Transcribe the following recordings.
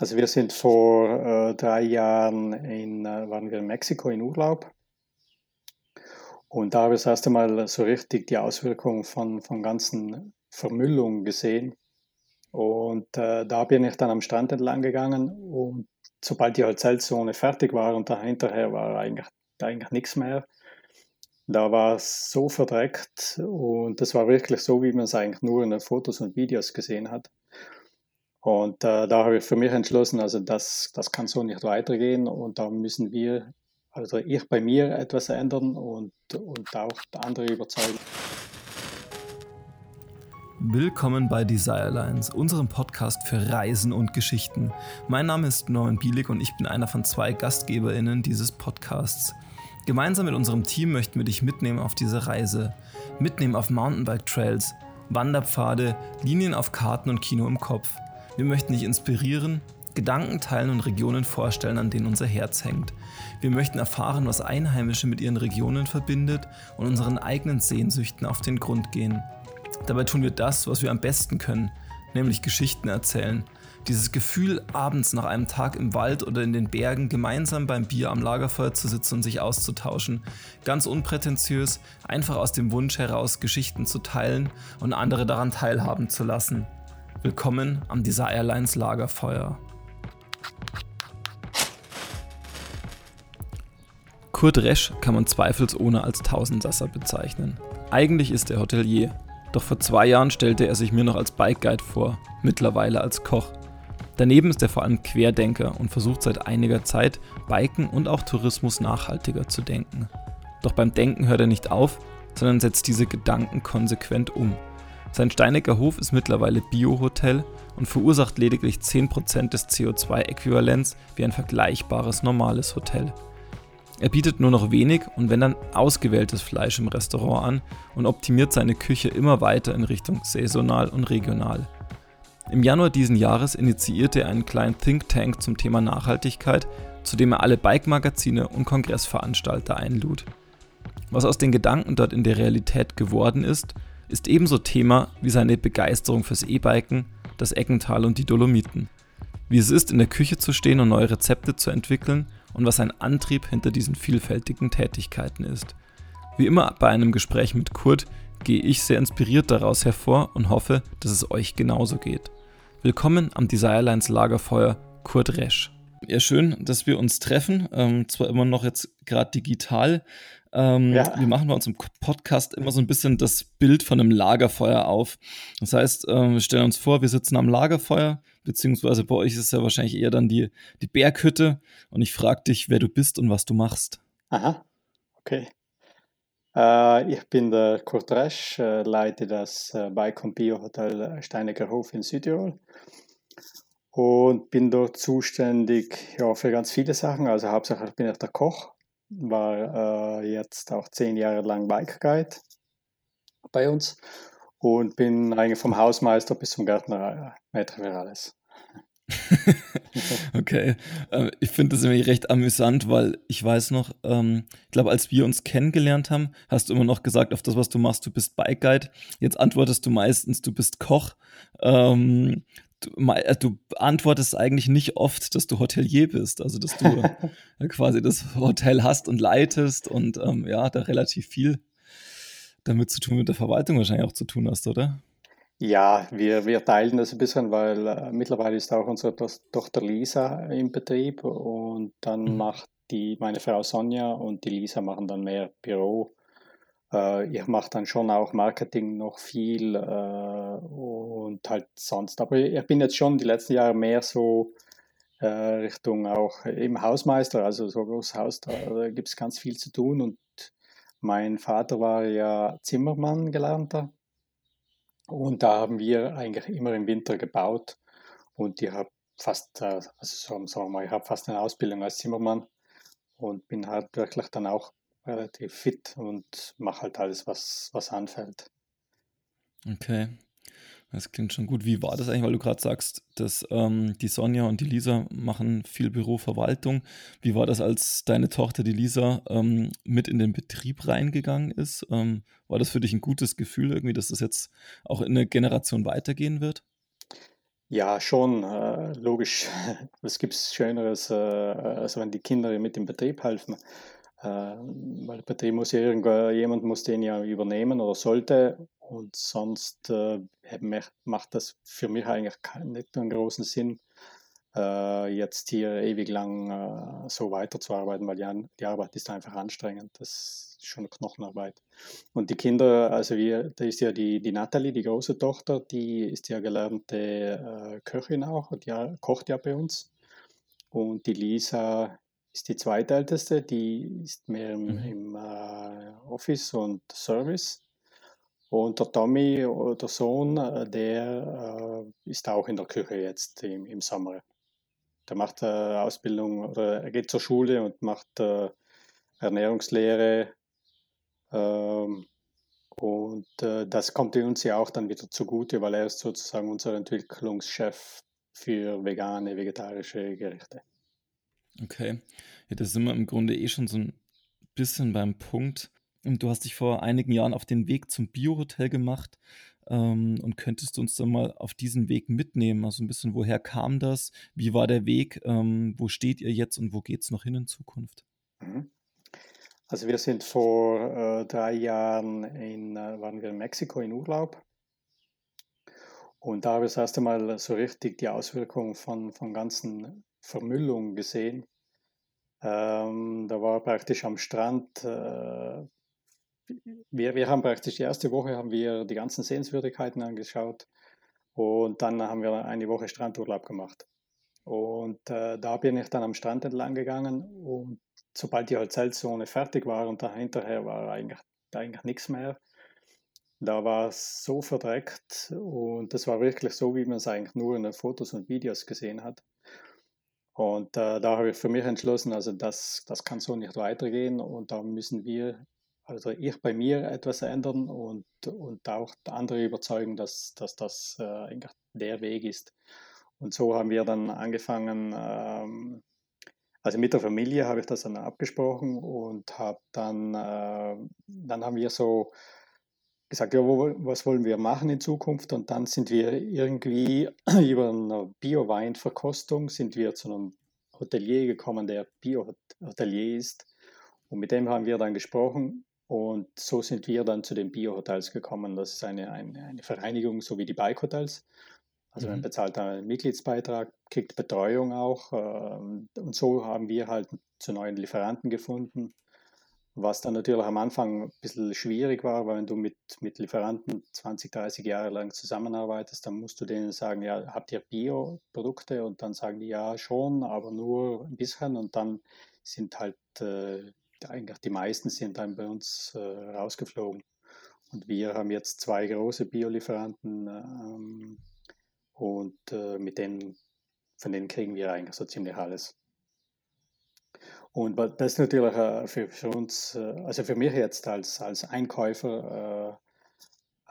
Also wir sind vor äh, drei Jahren in, äh, waren wir in Mexiko in Urlaub. Und da habe ich das erste Mal so richtig die Auswirkungen von, von ganzen Vermüllungen gesehen. Und äh, da bin ich dann am Strand entlang gegangen und sobald die Hotelzone fertig war und dahinterher war eigentlich, eigentlich nichts mehr, da war es so verdreckt und das war wirklich so, wie man es eigentlich nur in den Fotos und Videos gesehen hat. Und äh, da habe ich für mich entschlossen, also das, das kann so nicht weitergehen und da müssen wir, also ich bei mir etwas ändern und, und auch andere überzeugen. Willkommen bei Desirelines, unserem Podcast für Reisen und Geschichten. Mein Name ist Norman Bielik und ich bin einer von zwei GastgeberInnen dieses Podcasts. Gemeinsam mit unserem Team möchten wir dich mitnehmen auf diese Reise. Mitnehmen auf Mountainbike-Trails, Wanderpfade, Linien auf Karten und Kino im Kopf – wir möchten dich inspirieren, Gedanken teilen und Regionen vorstellen, an denen unser Herz hängt. Wir möchten erfahren, was Einheimische mit ihren Regionen verbindet und unseren eigenen Sehnsüchten auf den Grund gehen. Dabei tun wir das, was wir am besten können, nämlich Geschichten erzählen. Dieses Gefühl, abends nach einem Tag im Wald oder in den Bergen gemeinsam beim Bier am Lagerfeuer zu sitzen und sich auszutauschen. Ganz unprätentiös, einfach aus dem Wunsch heraus, Geschichten zu teilen und andere daran teilhaben zu lassen. Willkommen am Desire Airlines Lagerfeuer. Kurt Resch kann man zweifelsohne als Tausendsasser bezeichnen. Eigentlich ist er Hotelier, doch vor zwei Jahren stellte er sich mir noch als Bike Guide vor, mittlerweile als Koch. Daneben ist er vor allem Querdenker und versucht seit einiger Zeit, Biken und auch Tourismus nachhaltiger zu denken. Doch beim Denken hört er nicht auf, sondern setzt diese Gedanken konsequent um. Sein Steinecker Hof ist mittlerweile Bio-Hotel und verursacht lediglich 10% des CO2-Äquivalents wie ein vergleichbares normales Hotel. Er bietet nur noch wenig und wenn dann ausgewähltes Fleisch im Restaurant an und optimiert seine Küche immer weiter in Richtung saisonal und regional. Im Januar diesen Jahres initiierte er einen kleinen Think Tank zum Thema Nachhaltigkeit, zu dem er alle Bike-Magazine und Kongressveranstalter einlud. Was aus den Gedanken dort in der Realität geworden ist, ist ebenso Thema wie seine Begeisterung fürs E-Biken, das Eckental und die Dolomiten. Wie es ist, in der Küche zu stehen und neue Rezepte zu entwickeln und was sein Antrieb hinter diesen vielfältigen Tätigkeiten ist. Wie immer bei einem Gespräch mit Kurt gehe ich sehr inspiriert daraus hervor und hoffe, dass es euch genauso geht. Willkommen am Desirelines Lagerfeuer, Kurt Resch. Ja, schön, dass wir uns treffen. Ähm, zwar immer noch jetzt gerade digital, ähm, ja. Wir machen bei uns im Podcast immer so ein bisschen das Bild von einem Lagerfeuer auf. Das heißt, ähm, wir stellen uns vor, wir sitzen am Lagerfeuer, beziehungsweise bei euch ist es ja wahrscheinlich eher dann die, die Berghütte. Und ich frage dich, wer du bist und was du machst. Aha, okay. Äh, ich bin der Kurt Resch, äh, leite das äh, Bike Bio Hotel Steinecker Hof in Südtirol und bin dort zuständig ja, für ganz viele Sachen. Also hauptsächlich bin ich der Koch war äh, jetzt auch zehn Jahre lang Bike Guide bei uns und bin eigentlich vom Hausmeister bis zum Gärtner äh, Maitre alles. okay, äh, ich finde das irgendwie recht amüsant, weil ich weiß noch, ähm, ich glaube, als wir uns kennengelernt haben, hast du immer noch gesagt, auf das, was du machst, du bist Bike Guide. Jetzt antwortest du meistens, du bist Koch. Ähm, du, äh, du antwortest eigentlich nicht oft, dass du Hotelier bist, also dass du quasi das Hotel hast und leitest und ähm, ja, da relativ viel damit zu tun mit der Verwaltung wahrscheinlich auch zu tun hast, oder? Ja, wir, wir teilen das ein bisschen, weil äh, mittlerweile ist auch unsere Tochter Lisa im Betrieb und dann mhm. macht die meine Frau Sonja und die Lisa machen dann mehr Büro äh, ich mache dann schon auch Marketing noch viel äh, und halt sonst. Aber ich bin jetzt schon die letzten Jahre mehr so äh, Richtung auch im Hausmeister, also so großes Haus, da, da gibt es ganz viel zu tun. Und mein Vater war ja Zimmermann gelernter. Und da haben wir eigentlich immer im Winter gebaut. Und ich habe fast, äh, also sagen wir mal, ich habe fast eine Ausbildung als Zimmermann und bin halt wirklich dann auch relativ fit und mache halt alles, was, was anfällt. Okay. Das klingt schon gut. Wie war das eigentlich, weil du gerade sagst, dass ähm, die Sonja und die Lisa machen viel Büroverwaltung. Wie war das, als deine Tochter, die Lisa, ähm, mit in den Betrieb reingegangen ist? Ähm, war das für dich ein gutes Gefühl irgendwie, dass das jetzt auch in eine Generation weitergehen wird? Ja, schon, äh, logisch. Was gibt's Schöneres, äh, als wenn die Kinder mit dem Betrieb helfen? Äh, weil der Betrieb muss ja irgendjemand muss den ja übernehmen oder sollte und sonst äh, macht das für mich eigentlich keinen, nicht einen großen Sinn, äh, jetzt hier ewig lang äh, so weiterzuarbeiten, weil die, die Arbeit ist einfach anstrengend. Das ist schon Knochenarbeit. Und die Kinder, also wir, da ist ja die, die Natalie, die große Tochter, die ist ja gelernte äh, Köchin auch, die kocht ja bei uns. Und die Lisa ist die zweitälteste, die ist mehr im, mhm. im äh, Office und Service. Und der Tommy, der Sohn, äh, der äh, ist auch in der Küche jetzt im, im Sommer. Der macht äh, Ausbildung oder er geht zur Schule und macht äh, Ernährungslehre. Ähm, und äh, das kommt uns ja auch dann wieder zugute, weil er ist sozusagen unser Entwicklungschef für vegane, vegetarische Gerichte. Okay, ja, da sind wir im Grunde eh schon so ein bisschen beim Punkt. Und du hast dich vor einigen Jahren auf den Weg zum Biohotel gemacht. Ähm, und könntest du uns dann mal auf diesen Weg mitnehmen? Also ein bisschen, woher kam das? Wie war der Weg? Ähm, wo steht ihr jetzt und wo geht es noch hin in Zukunft? Mhm. Also wir sind vor äh, drei Jahren in, äh, waren wir in Mexiko in Urlaub. Und da habe ich das erste Mal so richtig die Auswirkungen von, von ganzen Vermüllung gesehen. Ähm, da war praktisch am Strand äh, wir, wir haben praktisch die erste Woche haben wir die ganzen Sehenswürdigkeiten angeschaut und dann haben wir eine Woche Strandurlaub gemacht. Und äh, da bin ich dann am Strand entlang gegangen und sobald die Hotelzone fertig war und dahinterher war eigentlich, eigentlich nichts mehr, da war es so verdreckt und das war wirklich so, wie man es eigentlich nur in den Fotos und Videos gesehen hat. Und äh, da habe ich für mich entschlossen, also das, das kann so nicht weitergehen und da müssen wir also ich bei mir etwas ändern und, und auch andere überzeugen, dass, dass das äh, der Weg ist. Und so haben wir dann angefangen, ähm, also mit der Familie habe ich das dann abgesprochen und habe dann, äh, dann haben wir so gesagt, ja, wo, was wollen wir machen in Zukunft? Und dann sind wir irgendwie über eine Bio-Weinverkostung sind wir zu einem Hotelier gekommen, der Bio-Hotelier ist. Und mit dem haben wir dann gesprochen und so sind wir dann zu den Bio-Hotels gekommen. Das ist eine, eine, eine, Vereinigung, so wie die Bike-Hotels. Also mhm. man bezahlt einen Mitgliedsbeitrag, kriegt Betreuung auch. Ähm, und so haben wir halt zu neuen Lieferanten gefunden. Was dann natürlich am Anfang ein bisschen schwierig war, weil wenn du mit, mit Lieferanten 20, 30 Jahre lang zusammenarbeitest, dann musst du denen sagen, ja, habt ihr Bio-Produkte? Und dann sagen die, ja, schon, aber nur ein bisschen. Und dann sind halt äh, eigentlich die meisten sind dann bei uns äh, rausgeflogen. Und wir haben jetzt zwei große Biolieferanten ähm, und äh, mit denen, von denen kriegen wir eigentlich so ziemlich alles. Und das ist natürlich äh, für, für, uns, äh, also für mich jetzt als, als Einkäufer,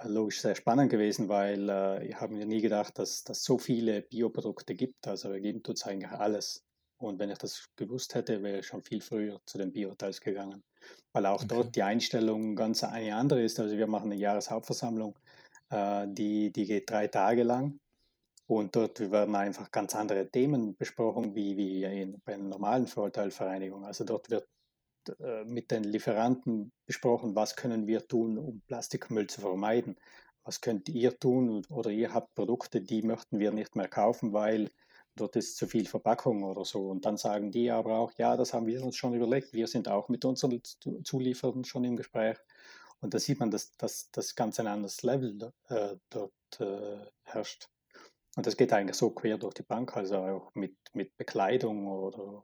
äh, logisch sehr spannend gewesen, weil äh, ich habe mir nie gedacht, dass es so viele Bioprodukte gibt. Also wir geben es eigentlich alles. Und wenn ich das gewusst hätte, wäre ich schon viel früher zu den Biohotels gegangen. Weil auch okay. dort die Einstellung ganz eine andere ist. Also wir machen eine Jahreshauptversammlung, äh, die, die geht drei Tage lang. Und dort werden einfach ganz andere Themen besprochen, wie, wie in, bei einer normalen Vorteilvereinigung. Also dort wird äh, mit den Lieferanten besprochen, was können wir tun, um Plastikmüll zu vermeiden. Was könnt ihr tun oder ihr habt Produkte, die möchten wir nicht mehr kaufen, weil dort ist zu viel Verpackung oder so. Und dann sagen die aber auch, ja, das haben wir uns schon überlegt. Wir sind auch mit unseren Zulieferern schon im Gespräch. Und da sieht man, dass, dass das ganz ein anderes Level äh, dort äh, herrscht. Und das geht eigentlich so quer durch die Bank, also auch mit, mit Bekleidung oder,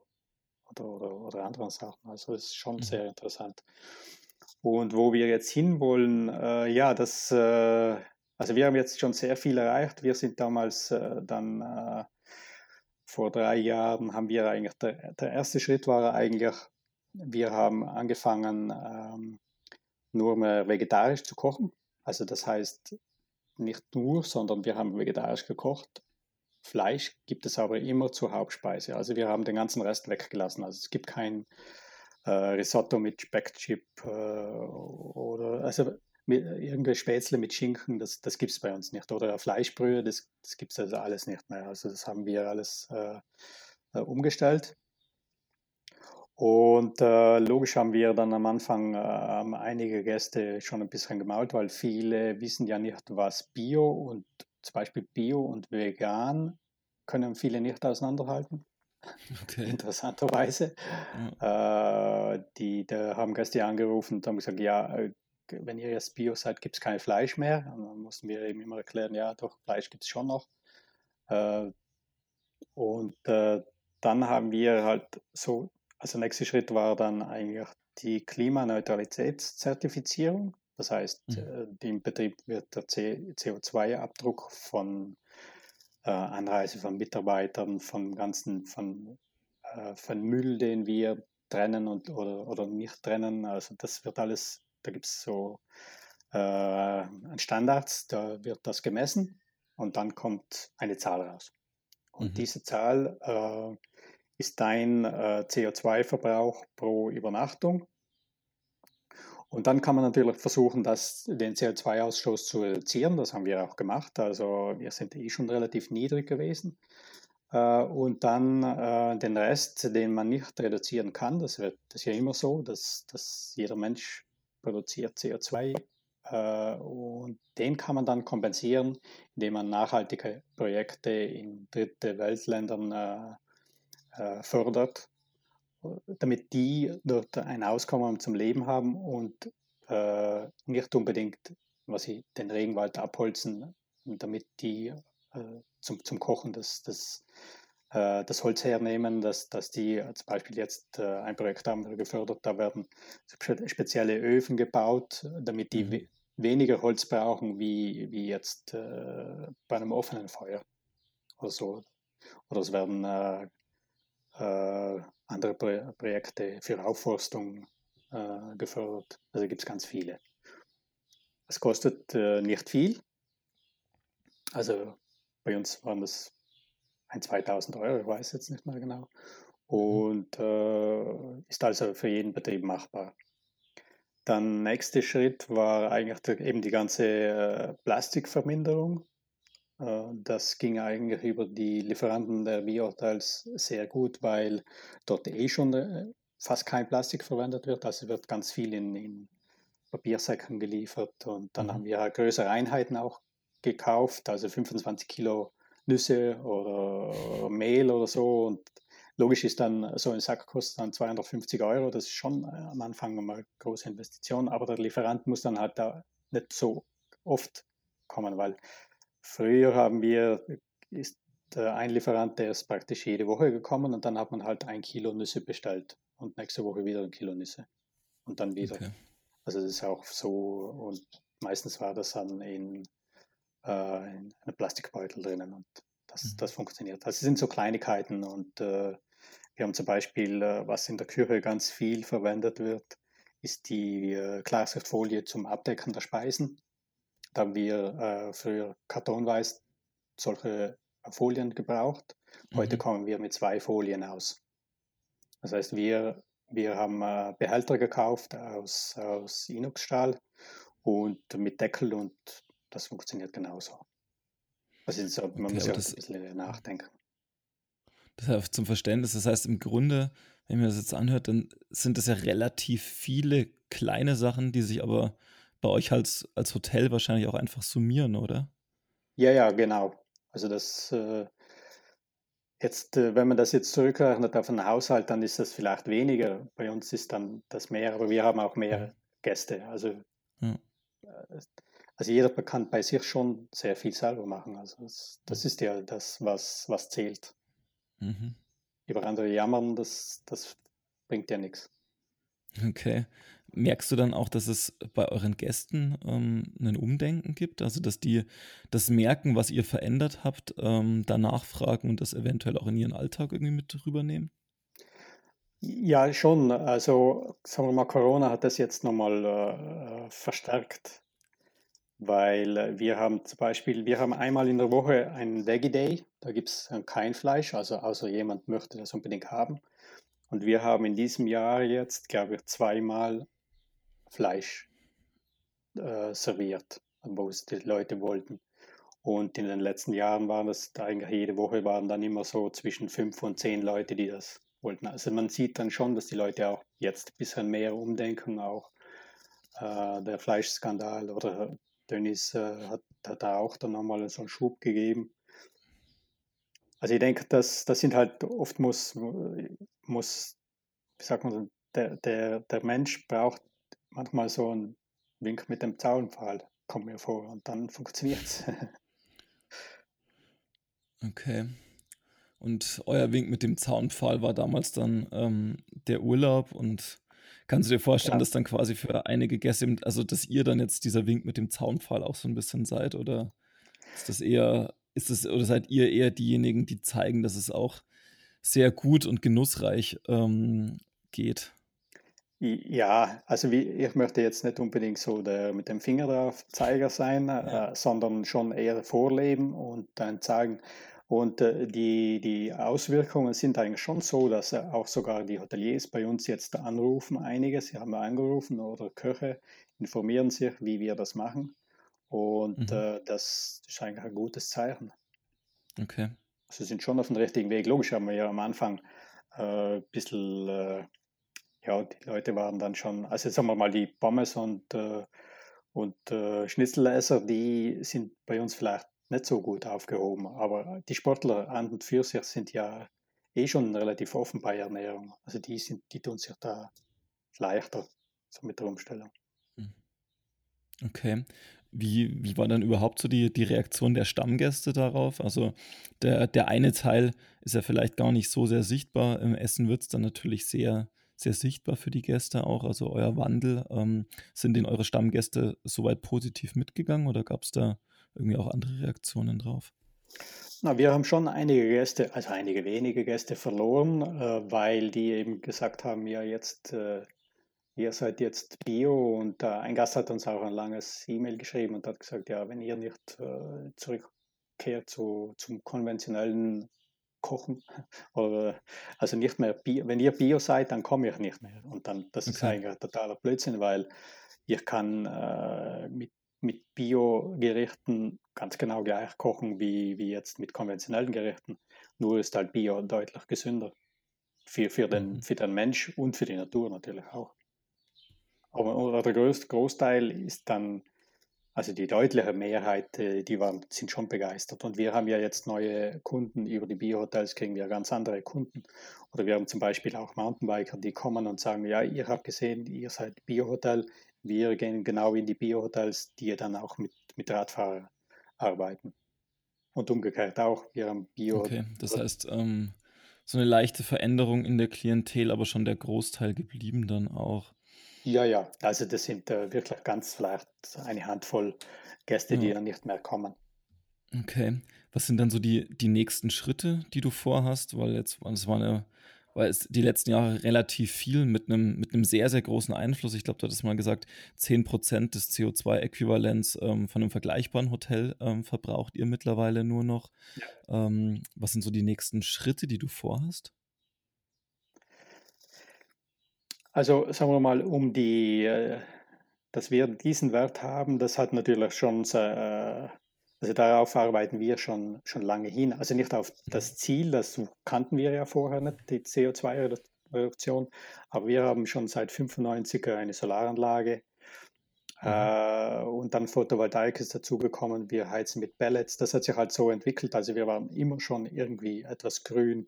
oder, oder, oder anderen Sachen. Also es ist schon mhm. sehr interessant. Und wo wir jetzt hinwollen, äh, ja, das, äh, also wir haben jetzt schon sehr viel erreicht. Wir sind damals äh, dann äh, vor drei Jahren haben wir eigentlich, der, der erste Schritt war eigentlich, wir haben angefangen, ähm, nur mehr vegetarisch zu kochen. Also das heißt nicht nur, sondern wir haben vegetarisch gekocht. Fleisch gibt es aber immer zur Hauptspeise. Also wir haben den ganzen Rest weggelassen. Also es gibt kein äh, Risotto mit Speckchip äh, oder also mit, irgendwelche Spätzle mit Schinken, das, das gibt es bei uns nicht. Oder Fleischbrühe, das, das gibt es also alles nicht mehr. Also das haben wir alles äh, äh, umgestellt. Und äh, logisch haben wir dann am Anfang äh, einige Gäste schon ein bisschen gemault, weil viele wissen ja nicht, was Bio und zum Beispiel Bio und Vegan können viele nicht auseinanderhalten. Okay. Interessanterweise. Ja. Äh, die, da haben Gäste angerufen und haben gesagt, ja, äh, wenn ihr jetzt Bio seid, gibt es kein Fleisch mehr. Und dann mussten wir eben immer erklären, ja, doch, Fleisch gibt es schon noch. Äh, und äh, dann haben wir halt so, also der nächste Schritt war dann eigentlich die Klimaneutralitätszertifizierung. Das heißt, mhm. Äh, im Betrieb wird der CO2-Abdruck von äh, Anreise von Mitarbeitern, von ganzen, von, äh, von Müll, den wir trennen und, oder, oder nicht trennen. Also das wird alles, da gibt es so äh, Standards, da wird das gemessen und dann kommt eine Zahl raus. Und mhm. diese Zahl äh, ist dein äh, CO2-Verbrauch pro Übernachtung und dann kann man natürlich versuchen, das, den CO2-Ausstoß zu reduzieren. Das haben wir auch gemacht. Also wir sind eh schon relativ niedrig gewesen. Äh, und dann äh, den Rest, den man nicht reduzieren kann, das, wird, das ist ja immer so, dass, dass jeder Mensch produziert CO2 äh, und den kann man dann kompensieren, indem man nachhaltige Projekte in dritte Weltländern fördert damit die dort ein Auskommen zum Leben haben und äh, nicht unbedingt, was sie den Regenwald abholzen, damit die äh, zum, zum Kochen das, das, äh, das Holz hernehmen, dass, dass die zum Beispiel jetzt äh, ein Projekt haben gefördert, da werden spezielle Öfen gebaut, damit die mhm. weniger Holz brauchen wie, wie jetzt äh, bei einem offenen Feuer oder so. Oder es werden äh, andere Pro Projekte für Aufforstung äh, gefördert. Also gibt es ganz viele. Es kostet äh, nicht viel. Also bei uns waren das ein 2000 Euro, ich weiß jetzt nicht mehr genau. Mhm. Und äh, ist also für jeden Betrieb machbar. Dann nächster Schritt war eigentlich eben die ganze äh, Plastikverminderung. Äh, das ging eigentlich über die Lieferanten der Biohotels sehr gut, weil dort eh schon äh, fast kein Plastik verwendet wird. Also wird ganz viel in, in Papiersäcken geliefert. Und dann mhm. haben wir größere Einheiten auch gekauft, also 25 Kilo Nüsse oder Mehl oder so. Und logisch ist dann, so ein Sack kostet dann 250 Euro. Das ist schon äh, am Anfang eine große Investition, aber der Lieferant muss dann halt da nicht so oft kommen, weil Früher haben wir, ist ein Lieferant, der ist praktisch jede Woche gekommen und dann hat man halt ein Kilo Nüsse bestellt und nächste Woche wieder ein Kilo Nüsse und dann wieder. Okay. Also das ist auch so und meistens war das dann in, äh, in einem Plastikbeutel drinnen und das, mhm. das funktioniert. Das sind so Kleinigkeiten und äh, wir haben zum Beispiel, äh, was in der Küche ganz viel verwendet wird, ist die äh, Klarsichtfolie zum Abdecken der Speisen. Da haben wir äh, früher kartonweiß solche Folien gebraucht. Heute mhm. kommen wir mit zwei Folien aus. Das heißt, wir, wir haben äh, Behälter gekauft aus, aus Inoxstahl und mit Deckel und das funktioniert genauso. Also so, man okay, muss ja ein bisschen nachdenken. Das heißt, zum Verständnis, das heißt im Grunde, wenn man das jetzt anhört, dann sind das ja relativ viele kleine Sachen, die sich aber bei euch als, als Hotel wahrscheinlich auch einfach summieren, oder? Ja, ja, genau. Also das äh, jetzt, äh, wenn man das jetzt zurückrechnet auf einen Haushalt, dann ist das vielleicht weniger. Bei uns ist dann das mehr, aber wir haben auch mehr Gäste. Also, ja. Äh, also jeder kann bei sich schon sehr viel selber machen. Also das, das ist ja das, was, was zählt. Mhm. Über andere jammern, das, das bringt ja nichts. Okay. Merkst du dann auch, dass es bei euren Gästen ähm, ein Umdenken gibt? Also, dass die das merken, was ihr verändert habt, ähm, danach fragen und das eventuell auch in ihren Alltag irgendwie mit rübernehmen? Ja, schon. Also, sagen wir mal, Corona hat das jetzt nochmal äh, verstärkt, weil wir haben zum Beispiel, wir haben einmal in der Woche einen Veggie Day, da gibt es kein Fleisch, also außer jemand möchte das unbedingt haben. Und wir haben in diesem Jahr jetzt, glaube ich, zweimal Fleisch. äh, serviert, wo es die Leute wollten. Und in den letzten Jahren waren das eigentlich jede Woche waren dann immer so zwischen fünf und zehn Leute, die das wollten. Also man sieht dann schon, dass die Leute auch jetzt ein bisschen mehr umdenken, auch äh, der Fleischskandal oder Dennis äh, hat, hat da auch dann nochmal so einen Schub gegeben. Also ich denke, das, das sind halt oft muss, muss wie sagt man, der, der, der Mensch braucht manchmal so einen Wink mit dem Zaunpfahl, kommt mir vor, und dann funktioniert es. okay. Und euer Wink mit dem Zaunpfahl war damals dann ähm, der Urlaub und kannst du dir vorstellen, ja. dass dann quasi für einige Gäste, also dass ihr dann jetzt dieser Wink mit dem Zaunpfahl auch so ein bisschen seid oder ist das eher, ist es, oder seid ihr eher diejenigen, die zeigen, dass es auch sehr gut und genussreich ähm, geht? Ja, also wie, ich möchte jetzt nicht unbedingt so der mit dem Finger drauf Zeiger sein, ja. äh, sondern schon eher vorleben und dann zeigen. Und äh, die, die Auswirkungen sind eigentlich schon so, dass äh, auch sogar die Hoteliers bei uns jetzt anrufen, einige, sie haben angerufen oder Köche informieren sich, wie wir das machen. Und mhm. äh, das ist eigentlich ein gutes Zeichen. Okay. Also sind schon auf dem richtigen Weg. Logisch haben wir ja am Anfang ein äh, bisschen äh, ja, die Leute waren dann schon, also sagen wir mal, die Pommes und, äh, und äh, Schnitzelesser, die sind bei uns vielleicht nicht so gut aufgehoben. Aber die Sportler an und für sich sind ja eh schon relativ offen bei Ernährung. Also die sind, die tun sich da leichter so mit der Umstellung. Hm. Okay. Wie, wie war dann überhaupt so die, die Reaktion der Stammgäste darauf? Also der, der eine Teil ist ja vielleicht gar nicht so sehr sichtbar. Im Essen wird es dann natürlich sehr, sehr sichtbar für die Gäste auch, also euer Wandel. Ähm, sind denn eure Stammgäste soweit positiv mitgegangen oder gab es da irgendwie auch andere Reaktionen drauf? Na, wir haben schon einige Gäste, also einige wenige Gäste verloren, äh, weil die eben gesagt haben, ja jetzt, äh, ihr seid jetzt Bio und äh, ein Gast hat uns auch ein langes E-Mail geschrieben und hat gesagt, ja, wenn ihr nicht äh, zurückkehrt zu, zum konventionellen kochen. Oder, also nicht mehr, Bio, wenn ihr Bio seid, dann komme ich nicht mehr. Und dann, das okay. ist eigentlich totaler Blödsinn, weil ich kann äh, mit, mit Bio-Gerichten ganz genau gleich kochen wie, wie jetzt mit konventionellen Gerichten. Nur ist halt Bio deutlich gesünder. Für, für, den, mhm. für den Mensch und für die Natur natürlich auch. Aber der größte Großteil ist dann also die deutliche Mehrheit, äh, die waren, sind schon begeistert. Und wir haben ja jetzt neue Kunden. Über die Biohotels kriegen wir ganz andere Kunden. Oder wir haben zum Beispiel auch Mountainbiker, die kommen und sagen, ja, ihr habt gesehen, ihr seid Biohotel. Wir gehen genau in die Biohotels, die dann auch mit, mit Radfahrern arbeiten. Und umgekehrt auch. Wir haben Bio. Okay, das heißt, ähm, so eine leichte Veränderung in der Klientel, aber schon der Großteil geblieben dann auch. Ja, ja, also das sind äh, wirklich ganz vielleicht eine Handvoll Gäste, die dann nicht mehr kommen. Okay. Was sind dann so die, die nächsten Schritte, die du vorhast? Weil jetzt, es war eine, weil es die letzten Jahre relativ viel mit einem, mit einem sehr, sehr großen Einfluss. Ich glaube, du hattest mal gesagt, 10% des CO2-Äquivalents ähm, von einem vergleichbaren Hotel ähm, verbraucht ihr mittlerweile nur noch. Ja. Ähm, was sind so die nächsten Schritte, die du vorhast? Also sagen wir mal, um die, äh, dass wir diesen Wert haben, das hat natürlich schon, äh, also darauf arbeiten wir schon, schon lange hin. Also nicht auf das Ziel, das kannten wir ja vorher nicht, die CO2-Reduktion, aber wir haben schon seit 95 eine Solaranlage. Mhm. Äh, und dann Photovoltaik ist dazugekommen, wir heizen mit Pellets. Das hat sich halt so entwickelt. Also wir waren immer schon irgendwie etwas grün.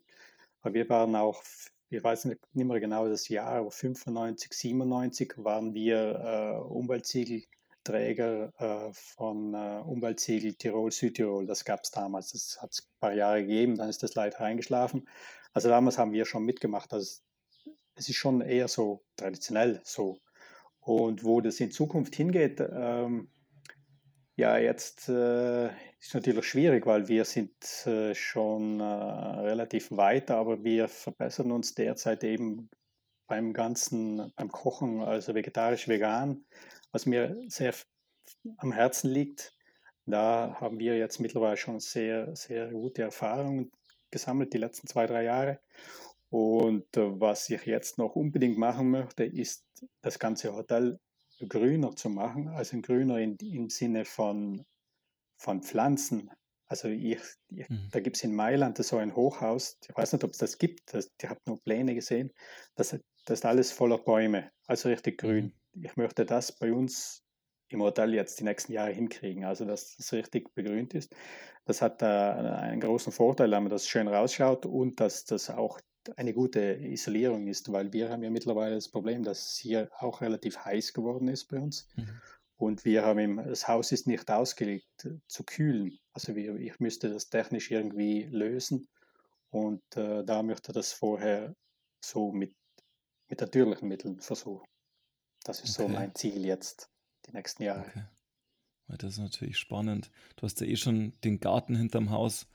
Aber wir waren auch ich weiß nicht, mehr genau das Jahr, aber 95, 97 waren wir äh, Umweltsiegelträger äh, von äh, Umweltsiegel Tirol, Südtirol. Das gab es damals. Das hat es ein paar Jahre gegeben, dann ist das leider eingeschlafen. Also damals haben wir schon mitgemacht. Also es ist schon eher so traditionell so. Und wo das in Zukunft hingeht, ähm, ja, jetzt äh, ist natürlich schwierig, weil wir sind äh, schon äh, relativ weit, aber wir verbessern uns derzeit eben beim ganzen, beim Kochen, also vegetarisch-vegan, was mir sehr am Herzen liegt. Da haben wir jetzt mittlerweile schon sehr, sehr gute Erfahrungen gesammelt, die letzten zwei, drei Jahre. Und äh, was ich jetzt noch unbedingt machen möchte, ist das ganze Hotel grüner zu machen, also grüner in, im Sinne von, von Pflanzen. Also ich, ich Mhm. da gibt es in Mailand so ein Hochhaus, ich weiß nicht, ob es das gibt, das, ich habe nur Pläne gesehen, das, das ist alles voller Bäume, also richtig Mhm. grün. Ich möchte das bei uns im Hotel jetzt die nächsten Jahre hinkriegen, also dass das richtig begrünt ist. Das hat äh, einen großen Vorteil, wenn man das schön rausschaut und dass das auch eine gute Isolierung ist, weil wir haben ja mittlerweile das Problem, dass es hier auch relativ heiß geworden ist bei uns. Mhm. Und wir haben im, das Haus ist nicht ausgelegt äh, zu kühlen. Also wir, ich müsste das technisch irgendwie lösen. Und äh, da möchte das vorher so mit, mit natürlichen Mitteln versuchen. Das ist so Okay. mein Ziel jetzt, die nächsten Jahre. Okay. Das ist natürlich spannend. Du hast ja eh schon den Garten hinterm Haus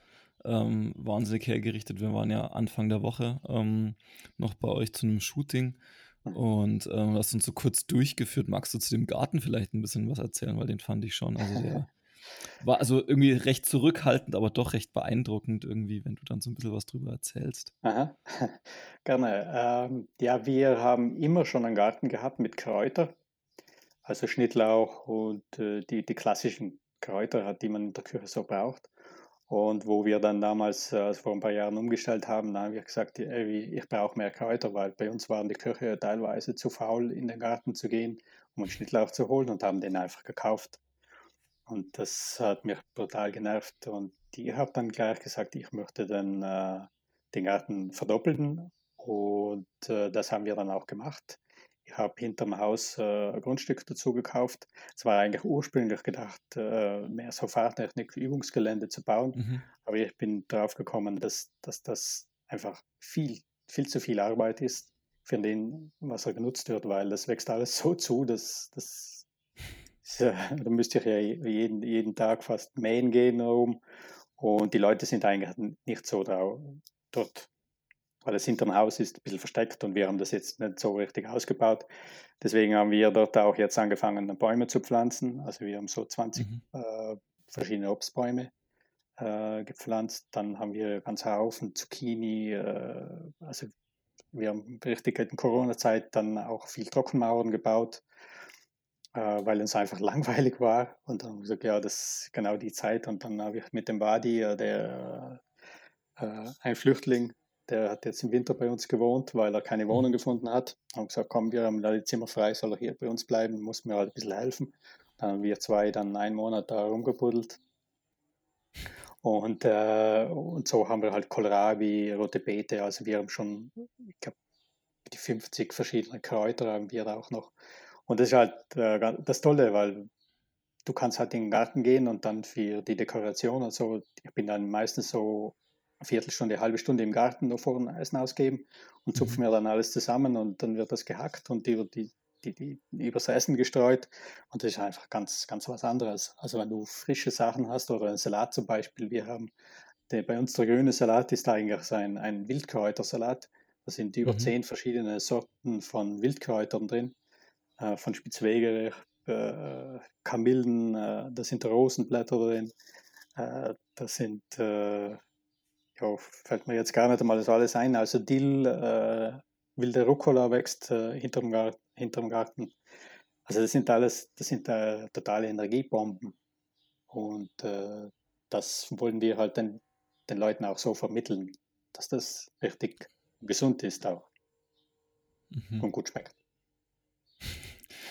ähm, wahnsinnig hergerichtet. Wir waren ja Anfang der Woche ähm, noch bei euch zu einem Shooting. Und ähm, hast uns so kurz durchgeführt. Magst du zu dem Garten vielleicht ein bisschen was erzählen? Weil den fand ich schon. Also der war also irgendwie recht zurückhaltend, aber doch recht beeindruckend irgendwie, wenn du dann so ein bisschen was drüber erzählst. Aha, gerne. Ähm, ja, wir haben immer schon einen Garten gehabt mit Kräuter, also Schnittlauch und äh, die, die klassischen Kräuter, die man in der Küche so braucht. Und wo wir dann damals, äh, als vor ein paar Jahren umgestellt haben, haben wir gesagt, wie- ich brauche mehr Kräuter, weil bei uns waren die Köche teilweise zu faul, in den Garten zu gehen, um einen Schnittlauch zu holen und haben den einfach gekauft. Und das hat mich brutal genervt. Und ich habe dann gleich gesagt, ich möchte dann äh, den Garten verdoppeln. Und äh, das haben wir dann auch gemacht. Ich habe hinterm Haus äh, ein Grundstück dazu gekauft. Es war eigentlich ursprünglich gedacht, äh, mehr so Fahrtechnik, Übungsgelände zu bauen. Mhm. Aber ich bin drauf gekommen, dass, dass das einfach viel, viel zu viel Arbeit ist für den, was er genutzt wird, weil das wächst alles so zu, dass das ja, da müsste ich ja jeden, jeden Tag fast mähen gehen rum. Und die Leute sind eigentlich nicht so da, dort, weil es hinterm Haus ist, ein bisschen versteckt und wir haben das jetzt nicht so richtig ausgebaut. Deswegen haben wir dort auch jetzt angefangen, Bäume zu pflanzen. Also wir haben so 20 Mhm. äh, verschiedene Obstbäume äh, gepflanzt. Dann haben wir ganz Haufen Zucchini. Äh, also wir haben richtig in Corona-Zeit dann auch viel Trockenmauern gebaut, äh, weil uns einfach langweilig war. Und dann haben wir gesagt, ja, das ist genau die Zeit. Und dann habe ich mit dem Badi, äh, der äh, ein Flüchtling, der hat jetzt im Winter bei uns gewohnt, weil er keine Wohnung gefunden hat. Haben gesagt, komm, wir haben die Zimmer frei, soll er hier bei uns bleiben, muss mir halt ein bisschen helfen. Dann haben wir zwei dann einen Monat da rumgebuddelt. Und, äh, und so haben wir halt Kohlrabi, rote Beete, also wir haben schon, ich glaube, die 50 verschiedene Kräuter haben wir da auch noch. Und das ist halt äh, das Tolle, weil du kannst halt in den Garten gehen und dann für die Dekoration und so, ich bin dann meistens so Viertelstunde, halbe Stunde im Garten nur vor dem Essen ausgeben und zupfe Mhm. mir dann alles zusammen und dann wird das gehackt und die, die, die, die übers Essen gestreut und das ist einfach ganz, ganz was anderes. Also wenn du frische Sachen hast oder einen Salat zum Beispiel, wir haben, der, bei uns der grüne Salat ist eigentlich ein, ein Wildkräutersalat. Da sind über Mhm. zehn verschiedene Sorten von Wildkräutern drin, äh, von Spitzwegerich, äh, Kamillen, äh, da sind Rosenblätter drin, äh, da sind, äh, ja, fällt mir jetzt gar nicht einmal so alles ein, also Dill, äh, wilde Rucola wächst äh, hinterm, Gar hinterm Garten. Also das sind alles, das sind äh, totale Energiebomben und äh, das wollen wir halt den, den Leuten auch so vermitteln, dass das richtig gesund ist auch Mhm. und gut schmeckt.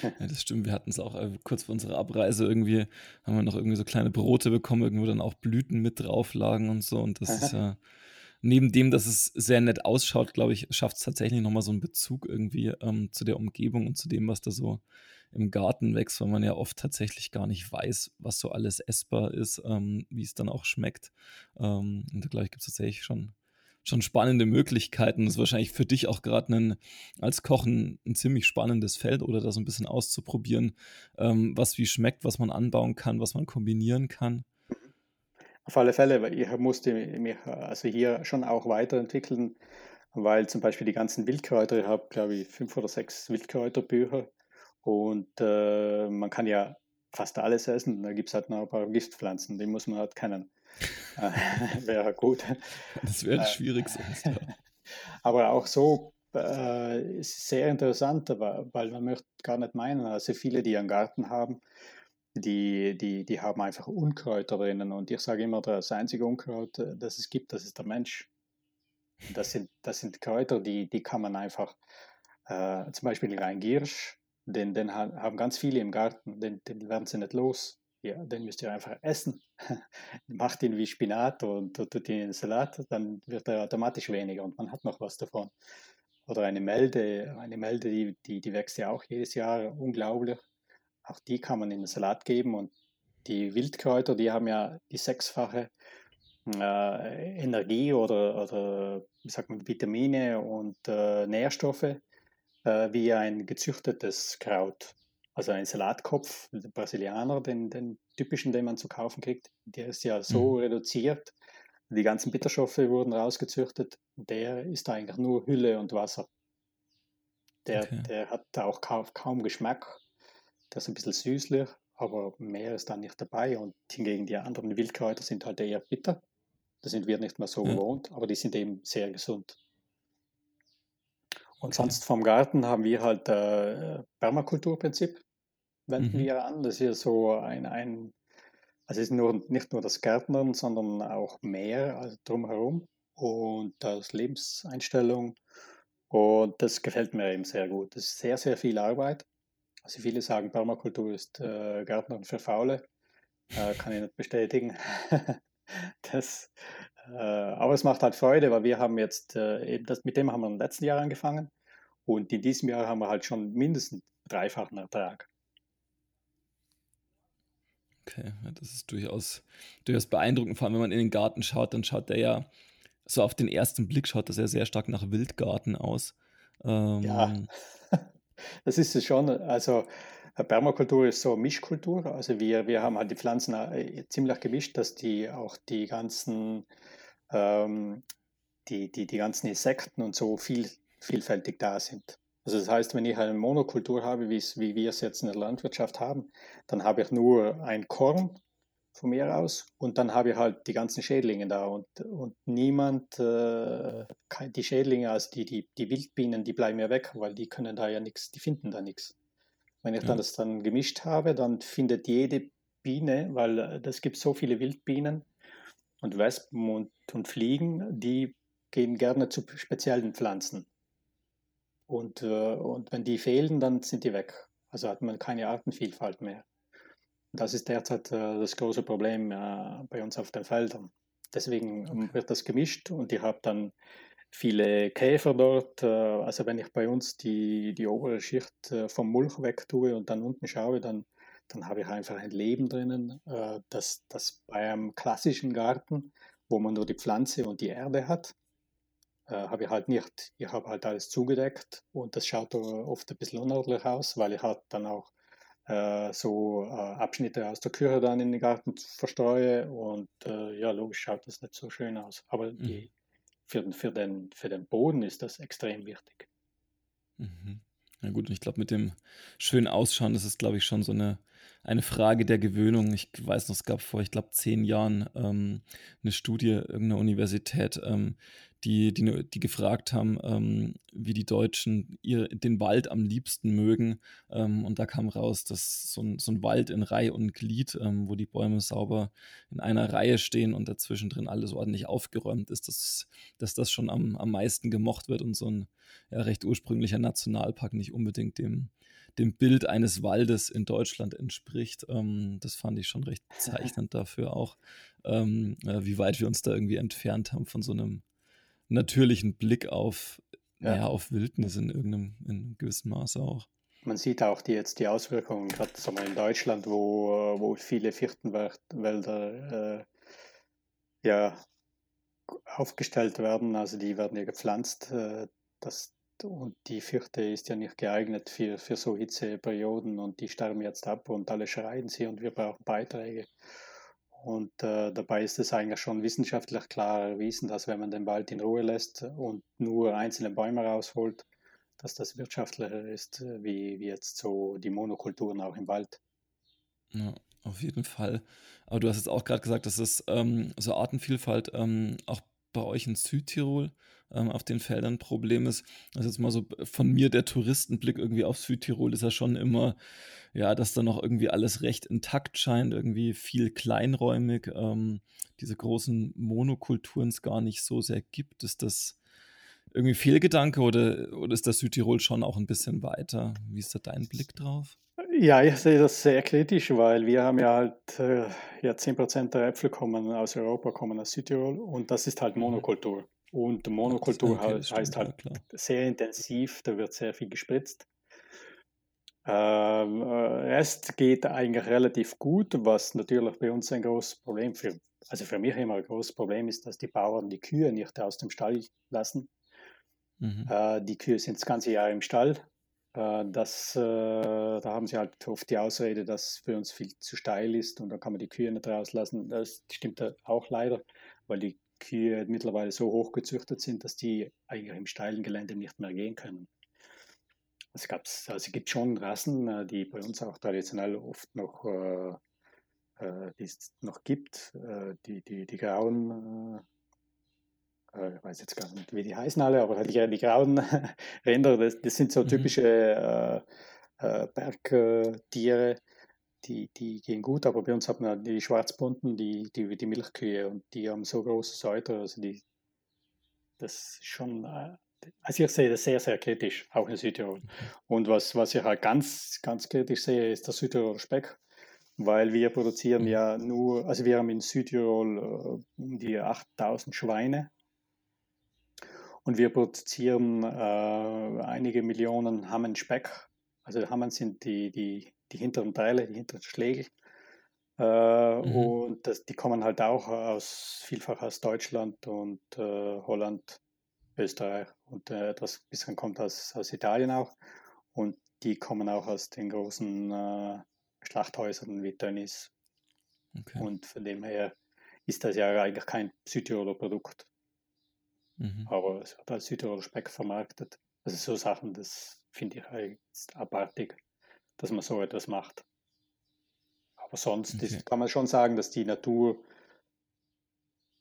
Ja, das stimmt. Wir hatten es auch äh, kurz vor unserer Abreise irgendwie, haben wir noch irgendwie so kleine Brote bekommen, irgendwo dann auch Blüten mit drauf lagen und so. Und das ist ja, neben dem, dass es sehr nett ausschaut, glaube ich, schafft es tatsächlich nochmal so einen Bezug irgendwie ähm, zu der Umgebung und zu dem, was da so im Garten wächst, weil man ja oft tatsächlich gar nicht weiß, was so alles essbar ist, ähm, wie es dann auch schmeckt. Ähm, und da glaube ich, gibt es tatsächlich schon, schon spannende Möglichkeiten. Das ist wahrscheinlich für dich auch gerade als Koch ein, ein ziemlich spannendes Feld oder da so ein bisschen auszuprobieren, ähm, was wie schmeckt, was man anbauen kann, was man kombinieren kann. Auf alle Fälle, weil ich musste mich also hier schon auch weiterentwickeln, weil zum Beispiel die ganzen Wildkräuter, ich habe glaube ich fünf oder sechs Wildkräuterbücher und äh, man kann ja fast alles essen. Da gibt es halt noch ein paar Giftpflanzen, die muss man halt kennen. Wäre gut. Das wäre Äh, schwierig sonst. Ja. Aber auch so äh, ist sehr interessant, weil man möchte gar nicht meinen, also viele, die einen Garten haben, die, die, die haben einfach Unkräuter drinnen. Und ich sage immer, das einzige Unkraut, äh, das es gibt, das ist der Mensch. Das sind, das sind Kräuter, die, die kann man einfach, äh, zum Beispiel ein Giersch, den, den haben ganz viele im Garten, den, den werden sie nicht los. Ja, den müsst ihr einfach essen. Macht ihn wie Spinat und tut ihn in Salat, dann wird er automatisch weniger und man hat noch was davon. Oder eine Melde, eine Melde, die, die, die wächst ja auch jedes Jahr unglaublich. Auch die kann man in den Salat geben und die Wildkräuter, die haben ja die sechsfache äh, Energie oder, oder wie sagt man, Vitamine und äh, Nährstoffe äh, wie ein gezüchtetes Kraut. Also ein Salatkopf, der Brasilianer, den, den typischen, den man zu kaufen kriegt, der ist ja so mhm. reduziert, die ganzen Bitterstoffe wurden rausgezüchtet, der ist eigentlich nur Hülle und Wasser. Der, okay. der hat auch kaum, kaum Geschmack, der ist ein bisschen süßlich, aber mehr ist da nicht dabei. Und hingegen die anderen Wildkräuter sind halt eher bitter. Das sind wir nicht mehr so ja. gewohnt, aber die sind eben sehr gesund. Und sonst vom Garten haben wir halt äh, Permakulturprinzip, wenden mhm. wir an. Das ist ja so ein, ein also es ist nur, nicht nur das Gärtnern, sondern auch mehr also drumherum und das Lebenseinstellung. Und das gefällt mir eben sehr gut. Das ist sehr, sehr viel Arbeit. Also viele sagen, Permakultur ist äh, Gärtnern für Faule. Äh, kann ich nicht bestätigen. das, aber es macht halt Freude, weil wir haben jetzt, äh, eben das, mit dem haben wir im letzten Jahr angefangen und in diesem Jahr haben wir halt schon mindestens dreifachen Ertrag. Okay, das ist durchaus, durchaus beeindruckend. Vor allem, wenn man in den Garten schaut, dann schaut der ja so auf den ersten Blick schaut das ja sehr stark nach Wildgarten aus. Ähm, ja, das ist es schon. Also Permakultur ist so Mischkultur. Also wir, wir haben halt die Pflanzen äh, ziemlich gemischt, dass die auch die ganzen, ähm, die, die, die ganzen Insekten und so viel, vielfältig da sind. Also das heißt, wenn ich eine Monokultur habe, wie wir es jetzt in der Landwirtschaft haben, dann habe ich nur ein Korn von mir aus und dann habe ich halt die ganzen Schädlinge da und, und niemand, äh, die Schädlinge, also die, die, die Wildbienen, die bleiben ja weg, weil die können da ja nichts, die finden da nichts. Wenn ich ja. dann das dann gemischt habe, dann findet jede Biene, weil es gibt so viele Wildbienen und Wespen und, und Fliegen, die gehen gerne zu speziellen Pflanzen. Und, äh, und wenn die fehlen, dann sind die weg. Also hat man keine Artenvielfalt mehr. Das ist derzeit äh, das große Problem äh, bei uns auf den Feldern. Deswegen wird das gemischt und ich habe dann viele Käfer dort. Äh, also wenn ich bei uns die, die obere Schicht äh, vom Mulch weg tue und dann unten schaue, dann, dann habe ich einfach ein Leben drinnen, äh, das, das bei einem klassischen Garten, wo man nur die Pflanze und die Erde hat, habe ich halt nicht. Ich habe halt alles zugedeckt und das schaut oft ein bisschen unordentlich aus, weil ich halt dann auch so Abschnitte aus der Küche dann in den Garten verstreue und ja, logisch schaut das nicht so schön aus. Aber mhm. die, für, für, den, für den Boden ist das extrem wichtig. Mhm. Na gut, ich glaube, mit dem schönen Ausschauen, das ist, glaube ich, schon so eine, eine Frage der Gewöhnung. Ich weiß noch, es gab vor, ich glaube, zehn Jahren ähm, eine Studie irgendeiner Universität, ähm, die, die, die gefragt haben, ähm, wie die Deutschen ihr, den Wald am liebsten mögen. Ähm, und da kam raus, dass so ein, so ein Wald in Reihe und Glied, ähm, wo die Bäume sauber in einer Reihe stehen und dazwischen drin alles ordentlich aufgeräumt ist, dass, dass das schon am, am meisten gemocht wird und so ein ja, recht ursprünglicher Nationalpark nicht unbedingt dem, dem Bild eines Waldes in Deutschland entspricht. Ähm, das fand ich schon recht bezeichnend dafür auch, ähm, äh, wie weit wir uns da irgendwie entfernt haben von so einem natürlichen Blick auf, ja. ja auf Wildnis in irgendeinem in einem gewissen Maße auch. Man sieht auch die, jetzt die Auswirkungen, gerade in Deutschland, wo, wo viele Fichtenwälder äh, ja, aufgestellt werden, also die werden ja gepflanzt. Äh, das, und die Fichte ist ja nicht geeignet für, für so Hitzeperioden und die sterben jetzt ab und alle schreien sie und wir brauchen Beiträge. Und äh, dabei ist es eigentlich schon wissenschaftlich klar erwiesen, dass wenn man den Wald in Ruhe lässt und nur einzelne Bäume rausholt, dass das wirtschaftlicher ist, äh, wie, wie jetzt so die Monokulturen auch im Wald. Ja, auf jeden Fall. Aber du hast jetzt auch gerade gesagt, dass es ähm, so Artenvielfalt ähm, auch bei euch in Südtirol ähm, auf den Feldern Problem ist. Also jetzt mal so von mir der Touristenblick irgendwie auf Südtirol ist ja schon immer, ja, dass da noch irgendwie alles recht intakt scheint, irgendwie viel kleinräumig, ähm, diese großen Monokulturen es gar nicht so sehr gibt. Ist das irgendwie Fehlgedanke oder, oder ist das Südtirol schon auch ein bisschen weiter? Wie ist da dein Blick drauf? Ja, ich sehe das sehr kritisch, weil wir haben ja halt äh, ja 10% der Äpfel kommen aus Europa, kommen aus Südtirol und das ist halt mhm. Monokultur. Und Monokultur okay, heißt, heißt halt ja, sehr intensiv, da wird sehr viel gespritzt. Ähm, äh, Rest geht eigentlich relativ gut, was natürlich bei uns ein großes Problem für, also für mich immer ein großes Problem ist, dass die Bauern die Kühe nicht aus dem Stall lassen. Mhm. Äh, die Kühe sind das ganze Jahr im Stall das, äh, da haben sie halt oft die Ausrede, dass für uns viel zu steil ist und da kann man die Kühe nicht rauslassen. Das stimmt auch leider, weil die Kühe mittlerweile so hoch gezüchtet sind, dass die eigentlich im steilen Gelände nicht mehr gehen können. Es, gab's, also es gibt schon Rassen, äh, die bei uns auch traditionell oft noch, äh, noch gibt. die, die, die grauen äh, ich weiß jetzt gar nicht, wie die heißen alle, aber die, die grauen Ränder, das, das, sind so mhm. typische äh, äh, Bergtiere, die, die gehen gut, aber bei uns hat man die schwarzbunten, die, die, die Milchkühe und die haben so große Säuter, also die, das ist schon, äh, also ich sehe das sehr, sehr kritisch, auch in Südtirol. Und was, was ich halt ganz, ganz kritisch sehe, ist der Südtiroler Speck weil wir produzieren mhm. ja nur, also wir haben in Südtirol äh, um die 8000 Schweine und wir produzieren äh, einige Millionen Hammen Speck. Also Hammen sind die, die, die hinteren Teile, die hinteren Schlägel. Äh, mhm. Und das, die kommen halt auch aus vielfach aus Deutschland und äh, Holland, Österreich und äh, etwas bisschen kommt aus, aus Italien auch. Und die kommen auch aus den großen äh, Schlachthäusern wie Tönnies. Okay. Und von dem her ist das ja eigentlich kein Südtiroler Produkt. Mhm. Aber es wird als Südtiroler Speck vermarktet. Also so Sachen, das finde ich halt abartig, dass man so etwas macht. Aber sonst okay. ist, kann man schon sagen, dass die Natur,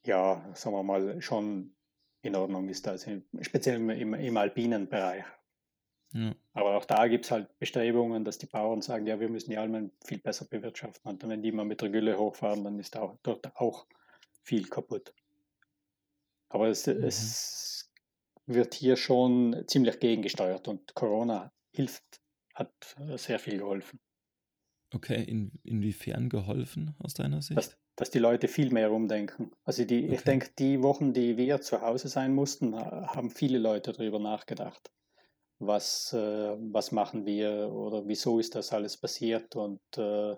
ja, sagen wir mal, schon in Ordnung ist, also speziell im, im, im alpinen Bereich. Ja. Aber auch da gibt es halt Bestrebungen, dass die Bauern sagen, ja, wir müssen die Almen viel besser bewirtschaften. Und wenn die mal mit der Gülle hochfahren, dann ist auch, dort auch viel kaputt. Aber es, mhm. es wird hier schon ziemlich gegengesteuert und Corona hilft, hat äh, sehr viel geholfen. Okay, in, inwiefern geholfen aus deiner Sicht? Dass, dass die Leute viel mehr umdenken. Also die, okay. ich denke, die Wochen, die wir zu Hause sein mussten, haben viele Leute darüber nachgedacht. Was, äh, was machen wir oder wieso ist das alles passiert? Und äh,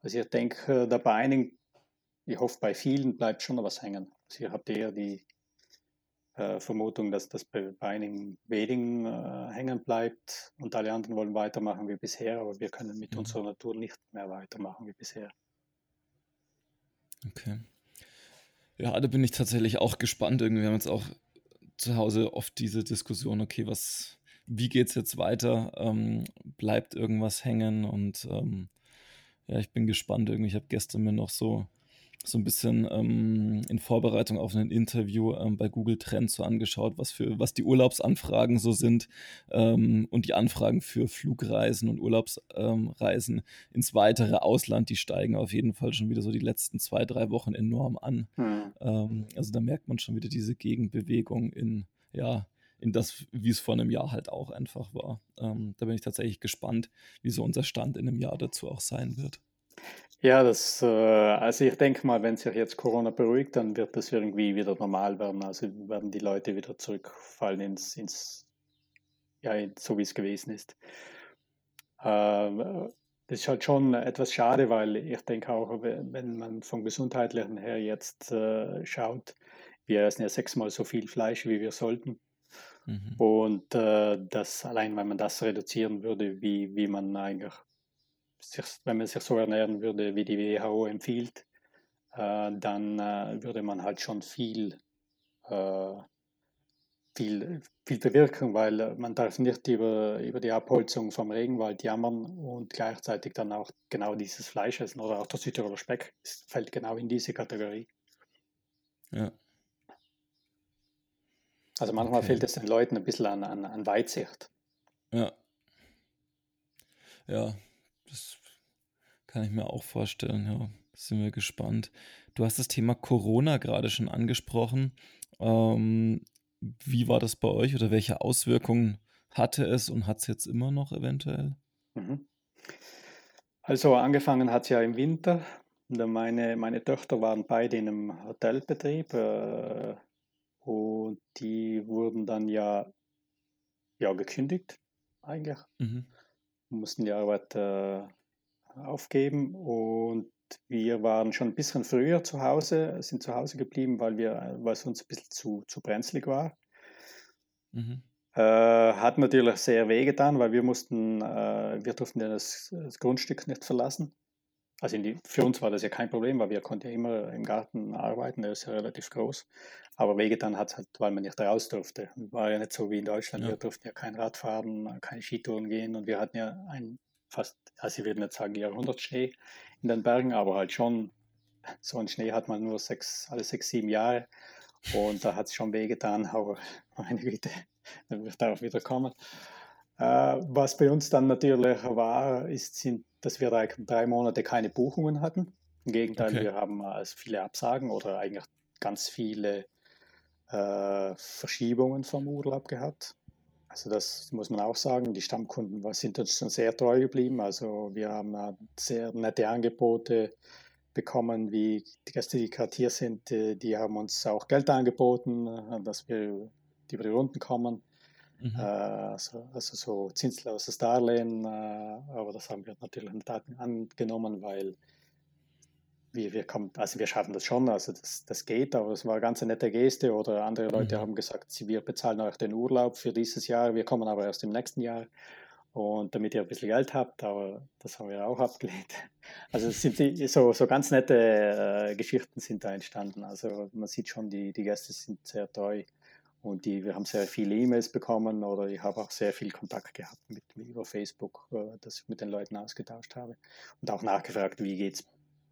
also ich denke, da bei einigen, ich hoffe, bei vielen bleibt schon noch was hängen. Also habt eher die äh, Vermutung, dass das bei, bei einigen wenigen äh, hängen bleibt und alle anderen wollen weitermachen wie bisher, aber wir können mit mhm. unserer Natur nicht mehr weitermachen wie bisher. Okay. Ja, da bin ich tatsächlich auch gespannt. Irgendwie haben wir jetzt auch zu Hause oft diese Diskussion, okay, was, wie geht es jetzt weiter? Ähm, bleibt irgendwas hängen? Und ähm, ja, ich bin gespannt. Irgendwie, ich habe gestern mir noch so so ein bisschen ähm, in Vorbereitung auf ein Interview ähm, bei Google Trends so angeschaut, was für was die Urlaubsanfragen so sind ähm, und die Anfragen für Flugreisen und Urlaubsreisen ähm, ins weitere Ausland, die steigen auf jeden Fall schon wieder so die letzten zwei drei Wochen enorm an. Mhm. also da merkt man schon wieder diese Gegenbewegung in ja in das, wie es vor einem Jahr halt auch einfach war. Ähm, da bin ich tatsächlich gespannt, wie so unser Stand in einem Jahr dazu auch sein wird. Ja, das, äh, also ich denke mal, wenn sich jetzt Corona beruhigt, dann wird das irgendwie wieder normal werden. Also werden die Leute wieder zurückfallen ins, ins ja, so wie es gewesen ist. Ähm, das ist halt schon etwas schade, weil ich denke auch, wenn man vom Gesundheitlichen her jetzt äh, schaut, wir essen ja sechsmal so viel Fleisch, wie wir sollten. Mhm. Und äh, das allein, wenn man das reduzieren würde, wie, wie man eigentlich sich, wenn man sich so ernähren würde, wie die WHO empfiehlt, äh, dann äh, würde man halt schon viel, äh, viel, viel bewirken, weil man darf nicht über, über die Abholzung vom Regenwald jammern und gleichzeitig dann auch genau dieses Fleisch essen oder auch der Südtiroler Speck fällt genau in diese Kategorie. Ja. Also manchmal Okay. fehlt es den Leuten ein bisschen an, an, an Weitsicht. Ja. Ja, das kann ich mir auch vorstellen, ja. Sind wir gespannt. Du hast das Thema Corona gerade schon angesprochen. Ähm, wie war das bei euch oder welche Auswirkungen hatte es und hat es jetzt immer noch eventuell? Mhm. Also angefangen hat es ja im Winter. Meine, meine Töchter waren beide in einem Hotelbetrieb äh, und die wurden dann ja, ja gekündigt eigentlich. Mhm. Mussten die Arbeit äh, aufgeben und wir waren schon ein bisschen früher zu Hause, sind zu Hause geblieben, weil, wir, weil es uns ein bisschen zu, zu brenzlig war. Mhm. Äh, hat natürlich sehr wehgetan, weil wir mussten, äh, wir durften ja das, das Grundstück nicht verlassen. Also in die, für uns war das ja kein Problem, weil wir konnten ja immer im Garten arbeiten, der ist ja relativ groß. Aber wehgetan hat es halt, weil man nicht raus durfte. War ja nicht so wie in Deutschland, Ja. wir durften ja kein Rad fahren, keine Skitouren gehen und wir hatten ja ein fast, also ich würde nicht sagen Jahrhundertschnee in den Bergen, aber halt schon, so einen Schnee hat man nur sechs, alle sechs, sieben Jahre und da hat es schon wehgetan, aber meine Güte, dann wird darauf wieder kommen. Äh, was bei uns dann natürlich war, ist, sind, dass wir drei, Monate keine Buchungen hatten. Im Gegenteil, Okay. wir haben also viele Absagen oder eigentlich ganz viele äh, Verschiebungen vom Urlaub gehabt. Also das muss man auch sagen. Die Stammkunden sind uns schon sehr treu geblieben. Also wir haben äh, sehr nette Angebote bekommen, wie die Gäste, die gerade hier sind, die haben uns auch Geld angeboten, dass wir über die Runden kommen. Mhm. Also, also so zinsloses Darlehen, äh, aber das haben wir natürlich nicht an- angenommen, weil wir, wir, kommen, also wir schaffen das schon, also das, das geht, aber es war eine ganz nette Geste oder andere Leute Mhm. haben gesagt, wir bezahlen euch den Urlaub für dieses Jahr, wir kommen aber erst im nächsten Jahr und damit ihr ein bisschen Geld habt, aber das haben wir auch abgelehnt. Also es sind die, so, so ganz nette äh, Geschichten sind da entstanden, also man sieht schon, die, die Gäste sind sehr treu und die, wir haben sehr viele E-Mails bekommen oder ich habe auch sehr viel Kontakt gehabt mit, über Facebook, äh, dass ich mit den Leuten ausgetauscht habe und auch nachgefragt, wie geht es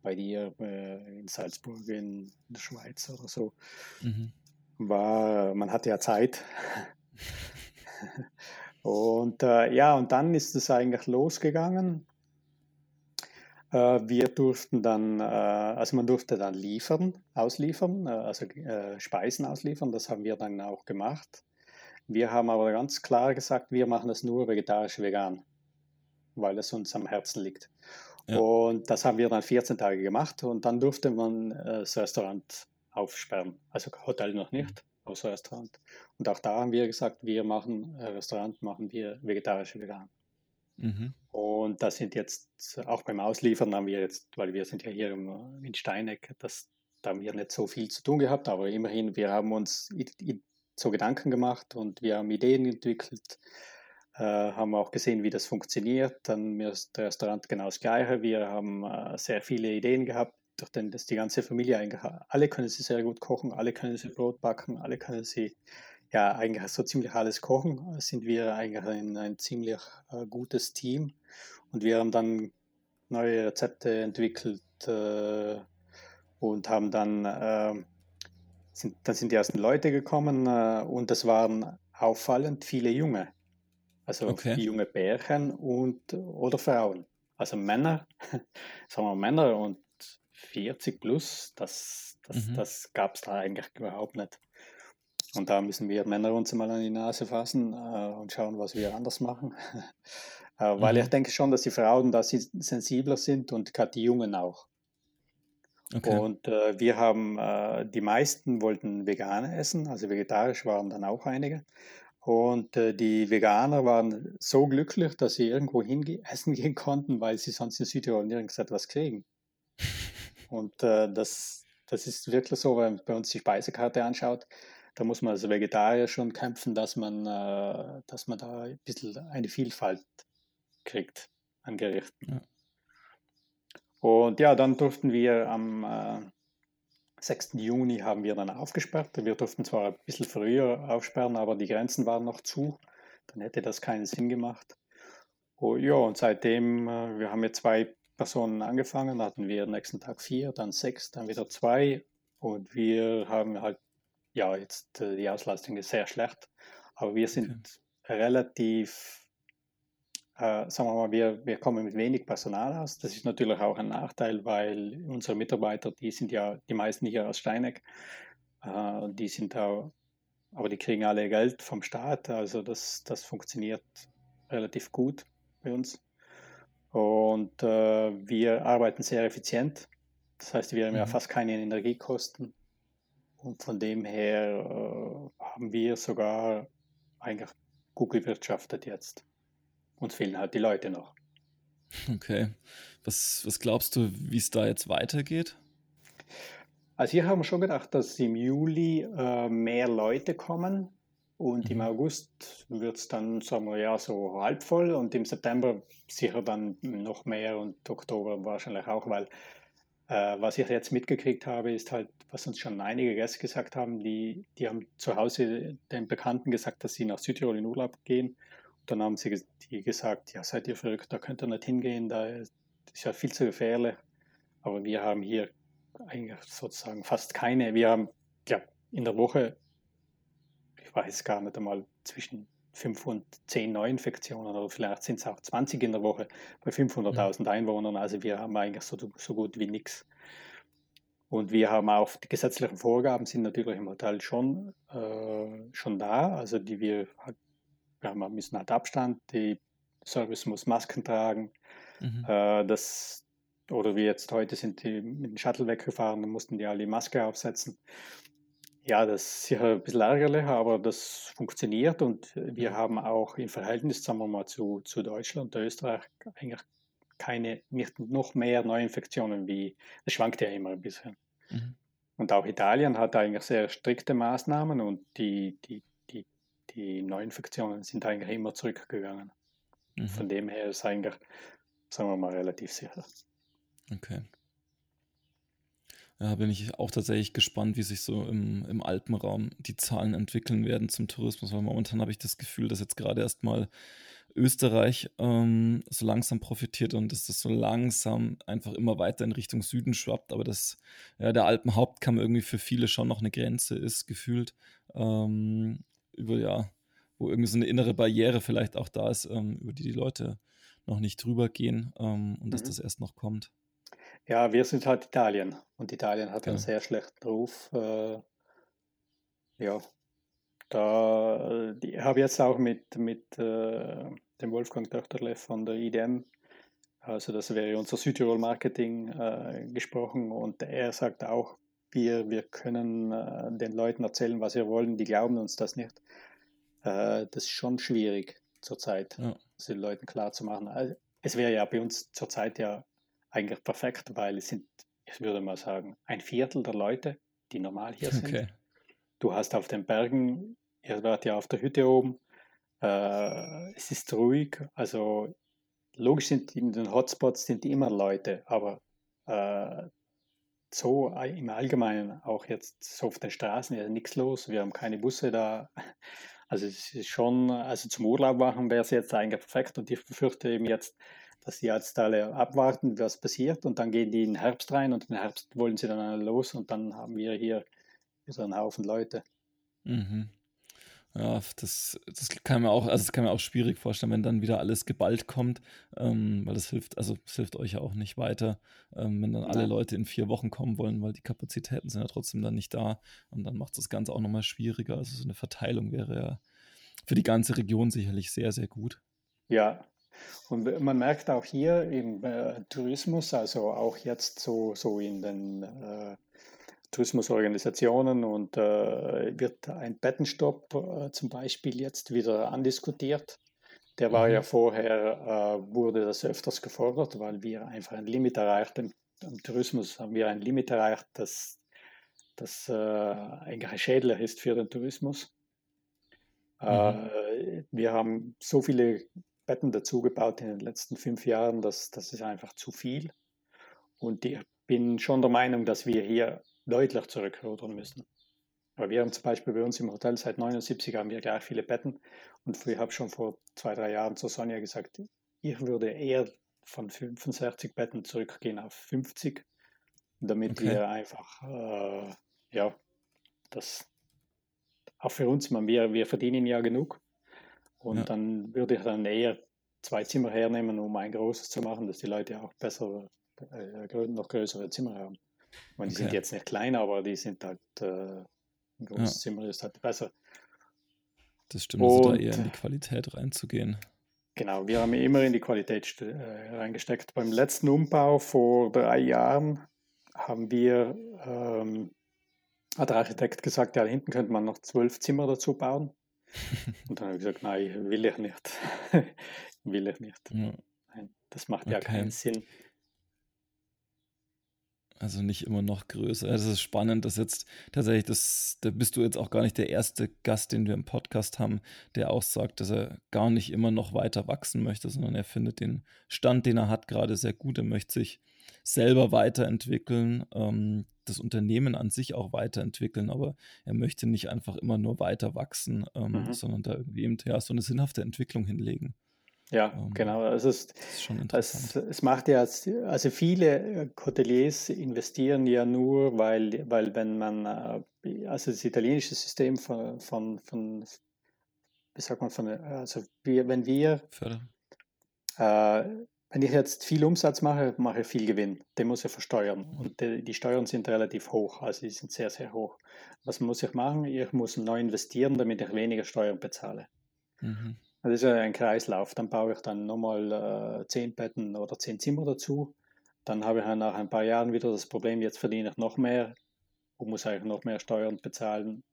bei dir äh, in Salzburg, in der Schweiz oder so. Mhm. War, man hatte ja Zeit. und äh, ja, und dann ist es eigentlich losgegangen. Äh, wir durften dann, äh, also man durfte dann liefern, ausliefern, äh, also Speisen ausliefern, das haben wir dann auch gemacht. Wir haben aber ganz klar gesagt, wir machen das nur vegetarisch vegan, weil es uns am Herzen liegt. Ja. Und das haben wir dann 14 Tage gemacht und dann durfte man das Restaurant aufsperren. Also Hotel noch nicht, aber das Restaurant. Und auch da haben wir gesagt, wir machen Restaurant, machen wir vegetarisch vegan. Mhm. Und das sind jetzt, auch beim Ausliefern haben wir jetzt, weil wir sind ja hier in Steineck, das, da haben wir nicht so viel zu tun gehabt, aber immerhin, wir haben uns so Gedanken gemacht und wir haben Ideen entwickelt, äh, haben auch gesehen, wie das funktioniert. Dann ist das Restaurant genau das Gleiche. Wir haben äh, sehr viele Ideen gehabt, durch den dass die ganze Familie alle können sie sehr gut kochen, alle können sie Brot backen, alle können sie ja eigentlich so ziemlich alles kochen. Sind wir eigentlich ein, ein ziemlich äh, gutes Team und wir haben dann neue Rezepte entwickelt äh, und haben dann äh, sind, dann sind die ersten Leute gekommen äh, und das waren auffallend viele Junge. Also Okay. junge Pärchen und oder Frauen. Also Männer, sagen wir Männer und 40 plus, das, das, Mhm. das gab es da eigentlich überhaupt nicht. Und da müssen wir Männer uns mal an die Nase fassen äh, und schauen, was wir anders machen. äh, weil Mhm. ich denke schon, dass die Frauen da si- sensibler sind und gerade die Jungen auch. Okay. Und äh, wir haben, äh, die meisten wollten vegan essen, also vegetarisch waren dann auch einige. Und äh, die Veganer waren so glücklich, dass sie irgendwo hinge essen gehen konnten, weil sie sonst in Südtirol nirgends etwas kriegen. Und äh, das, das ist wirklich so, wenn man bei uns die Speisekarte anschaut, da muss man als Vegetarier schon kämpfen, dass man, äh, dass man da ein bisschen eine Vielfalt kriegt an Gerichten. Ja. Und ja, dann durften wir am äh, 6. Juni haben wir dann aufgesperrt. Wir durften zwar ein bisschen früher aufsperren, aber die Grenzen waren noch zu. Dann hätte das keinen Sinn gemacht. Oh, ja, und seitdem, äh, wir haben mit zwei Personen angefangen, hatten wir nächsten Tag vier, dann sechs, dann wieder zwei. Und wir haben halt ja, jetzt äh, die Auslastung ist sehr schlecht, aber wir sind okay. relativ äh, sagen wir mal, wir, wir kommen mit wenig Personal aus. Das ist natürlich auch ein Nachteil, weil unsere Mitarbeiter, die sind ja die meisten hier aus Steineck, äh, die sind auch, aber die kriegen alle Geld vom Staat, also das, das funktioniert relativ gut bei uns. Und äh, wir arbeiten sehr effizient. Das heißt, wir haben mhm. ja fast keine Energiekosten. Und von dem her äh, haben wir sogar eigentlich gut gewirtschaftet jetzt. Uns fehlen halt die Leute noch. Okay. Was, was glaubst du, wie es da jetzt weitergeht? Also hier haben wir schon gedacht, dass im Juli äh, mehr Leute kommen und mhm. im August wird es dann, sagen wir ja, so halb voll und im September sicher dann noch mehr und Oktober wahrscheinlich auch, weil äh, was ich jetzt mitgekriegt habe, ist halt, was uns schon einige Gäste gesagt haben, die, die haben zu Hause den Bekannten gesagt, dass sie nach Südtirol in Urlaub gehen dann haben sie die gesagt, ja, seid ihr verrückt, da könnt ihr nicht hingehen, da ist ja viel zu gefährlich. Aber wir haben hier eigentlich sozusagen fast keine. Wir haben ja in der Woche, ich weiß gar nicht einmal, zwischen 5 und 10 Neuinfektionen oder vielleicht sind es auch 20 in der Woche bei 500.000 mhm. Einwohnern. Also wir haben eigentlich so, so gut wie nichts. Und wir haben auch die gesetzlichen Vorgaben sind natürlich im Hotel schon, äh, schon da, also die wir halt ja, man müssen halt Abstand, die Service muss Masken tragen. Mhm. Äh, das, oder wie jetzt heute sind die mit dem Shuttle weggefahren, dann mussten die alle die Maske aufsetzen. Ja, das ist sicher ein bisschen ärgerlich, aber das funktioniert und wir mhm. haben auch im Verhältnis, sagen wir mal, zu, zu Deutschland und Österreich eigentlich keine, nicht noch mehr Neuinfektionen wie, das schwankt ja immer ein bisschen. Mhm. Und auch Italien hat eigentlich sehr strikte Maßnahmen und die, die die Neuinfektionen sind eigentlich immer zurückgegangen. Mhm. Von dem her ist eigentlich, sagen wir mal, relativ sicher. Okay. Ja, bin ich auch tatsächlich gespannt, wie sich so im, im Alpenraum die Zahlen entwickeln werden zum Tourismus, weil momentan habe ich das Gefühl, dass jetzt gerade erstmal Österreich ähm, so langsam profitiert und dass das so langsam einfach immer weiter in Richtung Süden schwappt, aber dass ja, der Alpenhauptkamm irgendwie für viele schon noch eine Grenze ist, gefühlt. Ähm, über ja, wo irgendwie so eine innere Barriere vielleicht auch da ist, ähm, über die die Leute noch nicht drüber gehen ähm, und mhm. dass das erst noch kommt. Ja, wir sind halt Italien und Italien hat ja. einen sehr schlechten Ruf. Äh, ja, da ich habe jetzt auch mit, mit äh, dem Wolfgang Döchterle von der IDM, also das wäre unser Südtirol Marketing, äh, gesprochen und er sagt auch, wir, wir können äh, den Leuten erzählen, was wir wollen, die glauben uns das nicht. Äh, das ist schon schwierig zurzeit, ja. den Leuten klar zu machen. Also, es wäre ja bei uns zurzeit ja eigentlich perfekt, weil es sind, ich würde mal sagen, ein Viertel der Leute, die normal hier sind. Okay. Du hast auf den Bergen, ihr wart ja auf der Hütte oben, äh, es ist ruhig, also logisch sind in den Hotspots sind immer Leute, aber äh, so im Allgemeinen auch jetzt so auf den Straßen ist nichts los. Wir haben keine Busse da. Also es ist schon, also zum Urlaub machen wäre es jetzt eigentlich perfekt und ich befürchte eben jetzt, dass die alle abwarten, was passiert und dann gehen die in den Herbst rein und im Herbst wollen sie dann alle los und dann haben wir hier so einen Haufen Leute. Mhm. Ja, das, das kann mir auch, also das kann mir auch schwierig vorstellen, wenn dann wieder alles geballt kommt, ähm, weil das hilft, also es hilft euch ja auch nicht weiter, ähm, wenn dann alle Nein. Leute in vier Wochen kommen wollen, weil die Kapazitäten sind ja trotzdem dann nicht da und dann macht das Ganze auch nochmal schwieriger. Also so eine Verteilung wäre ja für die ganze Region sicherlich sehr, sehr gut. Ja, und man merkt auch hier im äh, Tourismus, also auch jetzt so, so in den äh, Tourismusorganisationen und äh, wird ein Bettenstopp äh, zum Beispiel jetzt wieder andiskutiert. Der war mhm. ja vorher, äh, wurde das öfters gefordert, weil wir einfach ein Limit erreicht im, im Tourismus haben wir ein Limit erreicht, das, das äh, eigentlich schädlich ist für den Tourismus. Mhm. wir haben so viele Betten dazugebaut in den letzten fünf Jahren, dass das ist einfach zu viel. Und ich bin schon der Meinung, dass wir hier deutlich zurückrudern müssen. Aber wir haben zum Beispiel bei uns im Hotel seit 79 haben wir gleich viele Betten und ich habe schon vor zwei, drei Jahren zu Sonja gesagt, ich würde eher von 65 Betten zurückgehen auf 50, damit okay. wir einfach, äh, ja, das, auch für uns, man, wir, wir verdienen ja genug. Und ja. dann würde ich dann eher zwei Zimmer hernehmen, um ein großes zu machen, dass die Leute auch besser, äh, noch größere Zimmer haben. meine, die okay. sind jetzt nicht klein, aber die sind halt, äh, ein großes ja. Zimmer ist halt besser. Das stimmt, also da eher in die Qualität reinzugehen. Genau, wir haben immer in die Qualität äh, reingesteckt. Beim letzten Umbau vor drei Jahren haben wir, ähm, hat der Architekt gesagt, ja, hinten könnte man noch zwölf Zimmer dazu bauen. Und dann habe ich gesagt, nein, will ich nicht. will ich nicht. Ja. Nein, das macht ja keinen Sinn. Also nicht immer noch größer. Es ist spannend, dass jetzt tatsächlich, das, da bist du jetzt auch gar nicht der erste Gast, den wir im Podcast haben, der auch sagt, dass er gar nicht immer noch weiter wachsen möchte, sondern er findet den Stand, den er hat, gerade sehr gut. Er möchte sich selber weiterentwickeln, ähm, das Unternehmen an sich auch weiterentwickeln, aber er möchte nicht einfach immer nur weiter wachsen, ähm, mhm. sondern da irgendwie eben ja, so eine sinnhafte Entwicklung hinlegen. Ja, ähm, genau. Es, ist schon interessant. Es, es macht ja, also viele äh, Hoteliers investieren ja nur, weil, weil wenn man, äh, also das italienische System von, von, von wie sagt man, von, also wir, wenn wir, äh, wenn ich jetzt viel Umsatz mache, mache ich viel Gewinn. Den muss ich versteuern. Und die, die Steuern sind relativ hoch, also die sind sehr, sehr hoch. Was muss ich machen? Ich muss neu investieren, damit ich weniger Steuern bezahle. Mhm. Das ist ja ein Kreislauf. Dann baue ich dann nochmal äh, zehn Betten oder zehn Zimmer dazu. Dann habe ich nach ein paar Jahren wieder das Problem, jetzt verdiene ich noch mehr und muss eigentlich noch mehr Steuern bezahlen.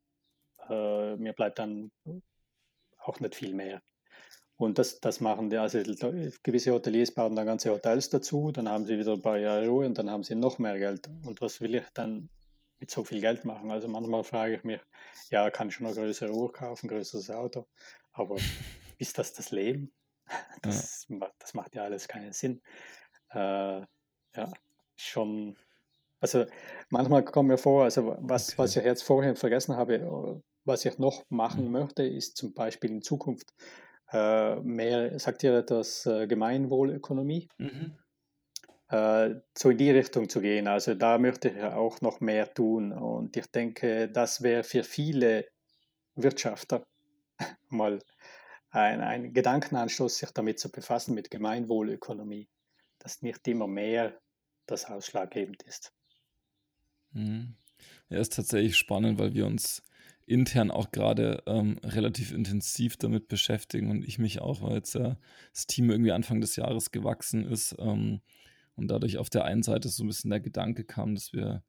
Äh, mir bleibt dann auch nicht viel mehr. Und das, das machen die, also gewisse Hoteliers bauen dann ganze Hotels dazu, dann haben sie wieder ein paar Jahre Ruhe und dann haben sie noch mehr Geld. Und was will ich dann mit so viel Geld machen? Also manchmal frage ich mich, ja, kann ich schon eine größere Uhr kaufen, ein größeres Auto, aber ist das das Leben? Das, ja. das macht ja alles keinen Sinn. Äh, ja, schon. Also manchmal kommt mir vor, also was, okay. was ich jetzt vorhin vergessen habe, äh, was ich noch machen mhm. möchte, ist zum Beispiel in Zukunft mehr, sagt ihr etwas, äh, Gemeinwohlökonomie? Mhm. Äh, so in die Richtung zu gehen. Also da möchte ich auch noch mehr tun. Und ich denke, das wäre für viele Wirtschafter mal ein, ein Gedankenanstoß, sich damit zu befassen, mit Gemeinwohlökonomie, dass nicht immer mehr das ausschlaggebend ist. Mhm. Ja, ist tatsächlich spannend, weil wir uns intern auch gerade ähm, relativ intensiv damit beschäftigen und ich mich auch, weil jetzt äh, das Team irgendwie Anfang des Jahres gewachsen ist ähm, und dadurch auf der einen Seite so ein bisschen der Gedanke kam, dass wir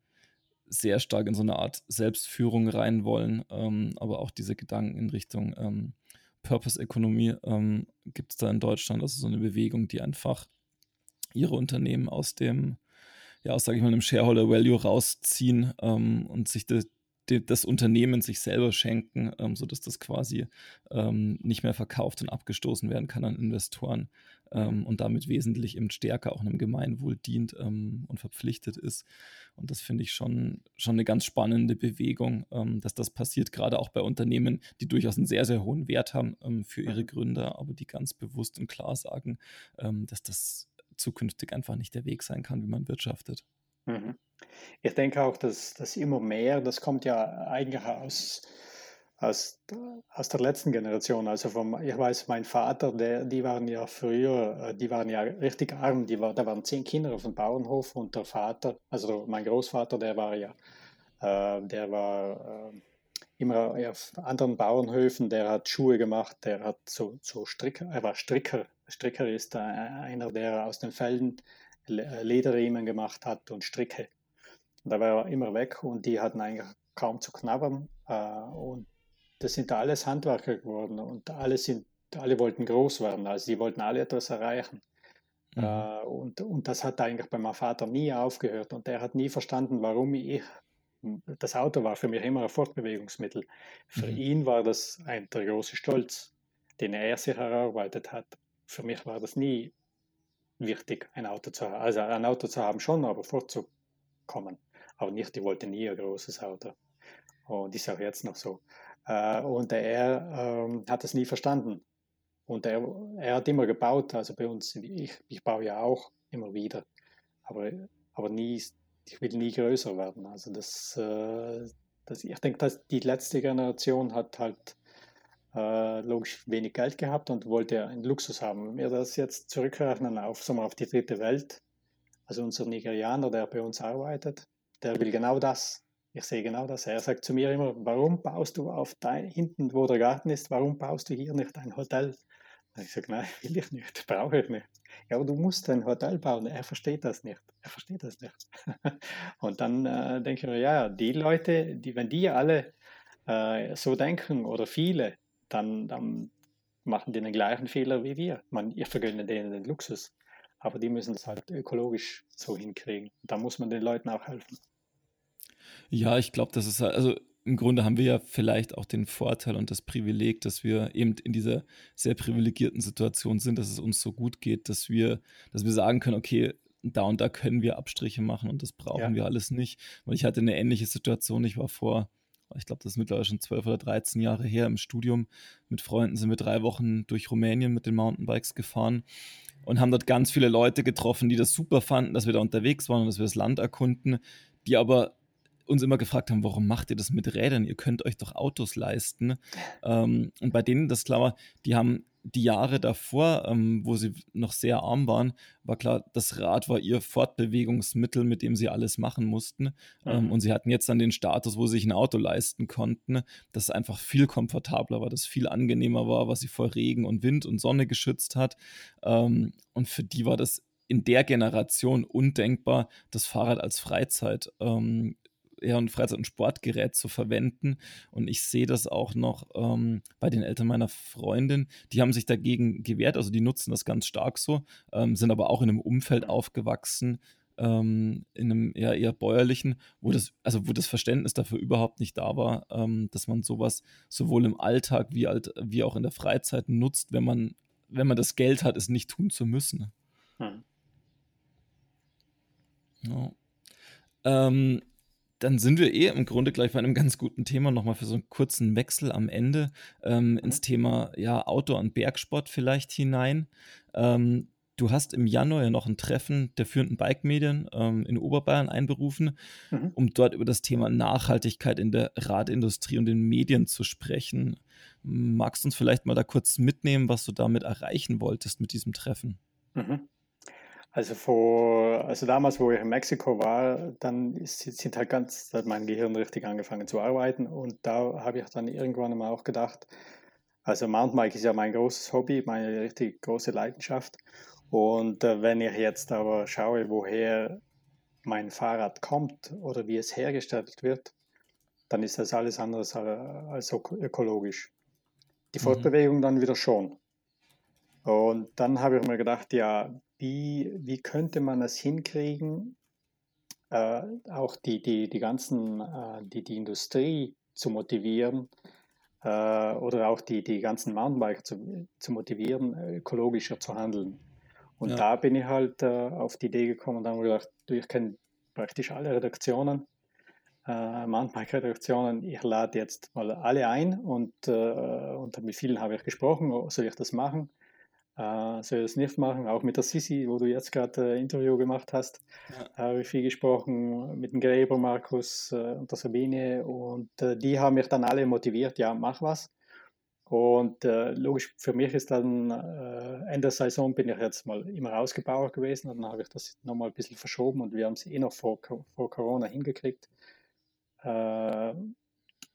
sehr stark in so eine Art Selbstführung rein wollen, ähm, aber auch diese Gedanken in Richtung ähm, Purpose-Ökonomie ähm, gibt es da in Deutschland, also so eine Bewegung, die einfach ihre Unternehmen aus dem, ja, aus, sage ich mal, einem Shareholder Value rausziehen ähm, und sich de, de, das Unternehmen sich selber schenken, ähm, sodass das quasi ähm, nicht mehr verkauft und abgestoßen werden kann an Investoren ähm, und damit wesentlich eben stärker auch einem Gemeinwohl dient ähm, und verpflichtet ist. Und das finde ich schon, schon eine ganz spannende Bewegung, ähm, dass das passiert, gerade auch bei Unternehmen, die durchaus einen sehr, sehr hohen Wert haben ähm, für ihre mhm. Gründer, aber die ganz bewusst und klar sagen, dass das zukünftig einfach nicht der Weg sein kann, wie man wirtschaftet. Mhm. Ich denke auch, dass das immer mehr, das kommt ja eigentlich aus aus, aus der letzten Generation. Also vom, ich weiß, mein Vater, der, die waren ja früher, äh, die waren ja richtig arm. Die war, da waren zehn Kinder auf dem Bauernhof und der Vater, also mein Großvater, der war ja, äh, der war äh, immer auf anderen Bauernhöfen, der hat Schuhe gemacht, der hat so, so Stricker, er war Stricker. Stricker ist einer, der aus den Felden Lederriemen gemacht hat und Stricke. da war er immer weg und die hatten eigentlich kaum zu knabbern. und das sind da alles Handwerker geworden und alle, sind, alle wollten groß werden, also die wollten alle etwas erreichen. Mhm. Äh, und, und das hat eigentlich bei meinem Vater nie aufgehört und der hat nie verstanden, warum ich, das Auto war für mich immer ein Fortbewegungsmittel. Für mhm. ihn war das ein, der große Stolz, den er sich erarbeitet hat. Für mich war das nie wichtig, ein Auto zu haben. Also ein Auto zu haben schon, aber fortzukommen. Aber nicht, ich wollte nie ein großes Auto. Und ist auch jetzt noch so. Äh, und er ähm, hat es nie verstanden. Und er, er hat immer gebaut, also bei uns, ich, ich baue ja auch immer wieder, aber, aber nie, ich will nie größer werden. Also das, äh, Das, ich denke, dass die letzte Generation hat halt äh, logisch wenig Geld gehabt und wollte einen Luxus haben. Wenn wir das jetzt zurückrechnen auf, wir, auf die dritte Welt, also unser Nigerianer, der bei uns arbeitet, der will genau das. Ich sehe genau das. Er sagt zu mir immer, warum baust du auf dein, hinten, wo der Garten ist, warum baust du hier nicht ein Hotel? Und ich sage, nein, will ich nicht, brauche ich nicht. Ja, aber du musst ein Hotel bauen. Er versteht das nicht. Er versteht das nicht. und dann äh, denke ich mir, ja, die Leute, die, wenn die alle äh, so denken oder viele, dann, dann machen die den gleichen Fehler wie wir. Man, ihr vergönnt denen den Luxus. Aber die müssen es halt ökologisch so hinkriegen. Da muss man den Leuten auch helfen. Ja, ich glaube, das ist also im Grunde haben wir ja vielleicht auch den Vorteil und das Privileg, dass wir eben in dieser sehr privilegierten Situation sind, dass es uns so gut geht, dass wir, dass wir sagen können, okay, da und da können wir Abstriche machen und das brauchen ja. wir alles nicht. Weil ich hatte eine ähnliche Situation. Ich war vor, ich glaube, das ist mittlerweile schon zwölf oder dreizehn Jahre her im Studium. Mit Freunden sind wir drei Wochen durch Rumänien mit den Mountainbikes gefahren und haben dort ganz viele Leute getroffen, die das super fanden, dass wir da unterwegs waren und dass wir das Land erkunden, die aber uns immer gefragt haben, warum macht ihr das mit Rädern? Ihr könnt euch doch Autos leisten. Ähm, und bei denen, das klar war, die haben die Jahre davor, ähm, wo sie noch sehr arm waren, war klar, das Rad war ihr Fortbewegungsmittel, mit dem sie alles machen mussten. Ähm, mhm. und sie hatten jetzt dann den Status, wo sie sich ein Auto leisten konnten, das einfach viel komfortabler war, das viel angenehmer war, was sie vor Regen und Wind und Sonne geschützt hat. Ähm, und für die war das in der Generation undenkbar, das Fahrrad als Freizeit ähm, eher ein Freizeit- und Sportgerät zu verwenden. Und ich sehe das auch noch ähm, bei den Eltern meiner Freundin. Die haben sich dagegen gewehrt, also die nutzen das ganz stark so, ähm, sind aber auch in einem Umfeld aufgewachsen, ähm, in einem eher, eher bäuerlichen, wo das, also wo das Verständnis dafür überhaupt nicht da war, ähm, dass man sowas sowohl im Alltag wie, halt, wie auch in der Freizeit nutzt, wenn man, wenn man das Geld hat, es nicht tun zu müssen. Hm. Ja. Ähm, dann sind wir eh im Grunde gleich bei einem ganz guten Thema nochmal für so einen kurzen Wechsel am Ende ähm, ins Thema ja, Outdoor- und Bergsport vielleicht hinein. Ähm, du hast im Januar ja noch ein Treffen der führenden Bike-Medien ähm, in Oberbayern einberufen, mhm. um dort über das Thema Nachhaltigkeit in der Radindustrie und den Medien zu sprechen. Magst du uns vielleicht mal da kurz mitnehmen, was du damit erreichen wolltest mit diesem Treffen? Mhm. Also vor, also damals, wo ich in Mexiko war, dann ist, sind halt ganz, hat mein Gehirn richtig angefangen zu arbeiten und da habe ich dann irgendwann mal auch gedacht, also Mountainbike ist ja mein großes Hobby, meine richtig große Leidenschaft und äh, wenn ich jetzt aber schaue, woher mein Fahrrad kommt oder wie es hergestellt wird, dann ist das alles anderes als ökologisch. Die mhm. Fortbewegung dann wieder schon. Und dann habe ich mir gedacht, ja, wie, wie könnte man es hinkriegen, äh, auch die, die, die ganzen, äh, die, die Industrie zu motivieren äh, oder auch die, die ganzen Mountainbiker zu, zu motivieren, ökologischer zu handeln. Und ja. da bin ich halt äh, auf die Idee gekommen und habe gedacht, du, ich kenne praktisch alle Redaktionen, äh, Mountainbike-Redaktionen. Ich lade jetzt mal alle ein und, äh, und mit vielen habe ich gesprochen, soll ich das machen? Äh, das nicht machen. Auch mit der Sisi, wo du jetzt gerade ein Interview gemacht hast, ja. habe ich viel gesprochen mit dem Gräber, Markus äh, und der Sabine. Und äh, die haben mich dann alle motiviert, ja, mach was. Und äh, logisch, für mich ist dann äh, Ende der Saison bin ich jetzt mal immer ausgebaut gewesen und dann habe ich das nochmal ein bisschen verschoben und wir haben es eh noch vor, vor Corona hingekriegt. Äh,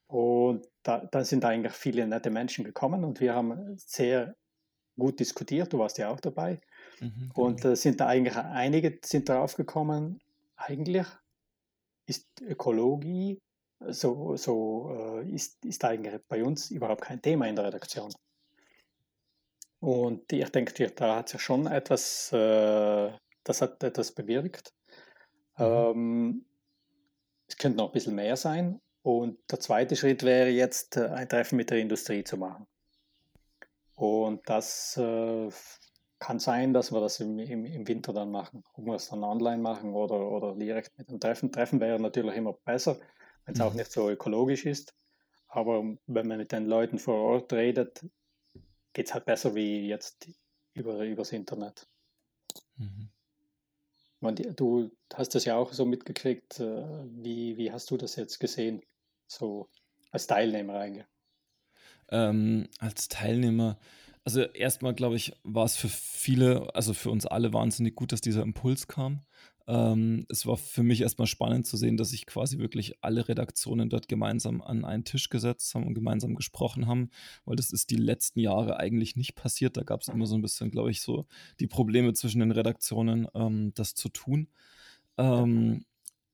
und da, da sind eigentlich viele nette Menschen gekommen und wir haben sehr gut diskutiert, du warst ja auch dabei. Mhm, und äh, sind da eigentlich einige sind darauf gekommen, eigentlich ist Ökologie so, so äh, ist, ist eigentlich bei uns überhaupt kein Thema in der Redaktion. Und ich denke, da hat sich schon etwas, äh, das hat etwas bewirkt. Mhm. Ähm, es könnte noch ein bisschen mehr sein. Und der zweite Schritt wäre jetzt, äh, ein Treffen mit der Industrie zu machen. Und das äh, kann sein, dass wir das im, im, im, Winter dann machen. Ob wir es dann online machen oder, oder direkt mit einem Treffen. Treffen wäre natürlich immer besser, wenn es mhm. auch nicht so ökologisch ist. Aber wenn man mit den Leuten vor Ort redet, geht es halt besser wie jetzt über, übers Internet. Mhm. du hast das ja auch so mitgekriegt. Äh, wie, wie hast du das jetzt gesehen? so als Teilnehmer eigentlich? Ähm, als Teilnehmer, also erstmal glaube ich, war es für viele, also für uns alle wahnsinnig gut, dass dieser Impuls kam. Ähm, es war für mich erstmal spannend zu sehen, dass sich quasi wirklich alle Redaktionen dort gemeinsam an einen Tisch gesetzt haben und gemeinsam gesprochen haben, weil das ist die letzten Jahre eigentlich nicht passiert. Da gab es immer so ein bisschen, glaube ich, so die Probleme zwischen den Redaktionen, ähm, das zu tun. Ähm,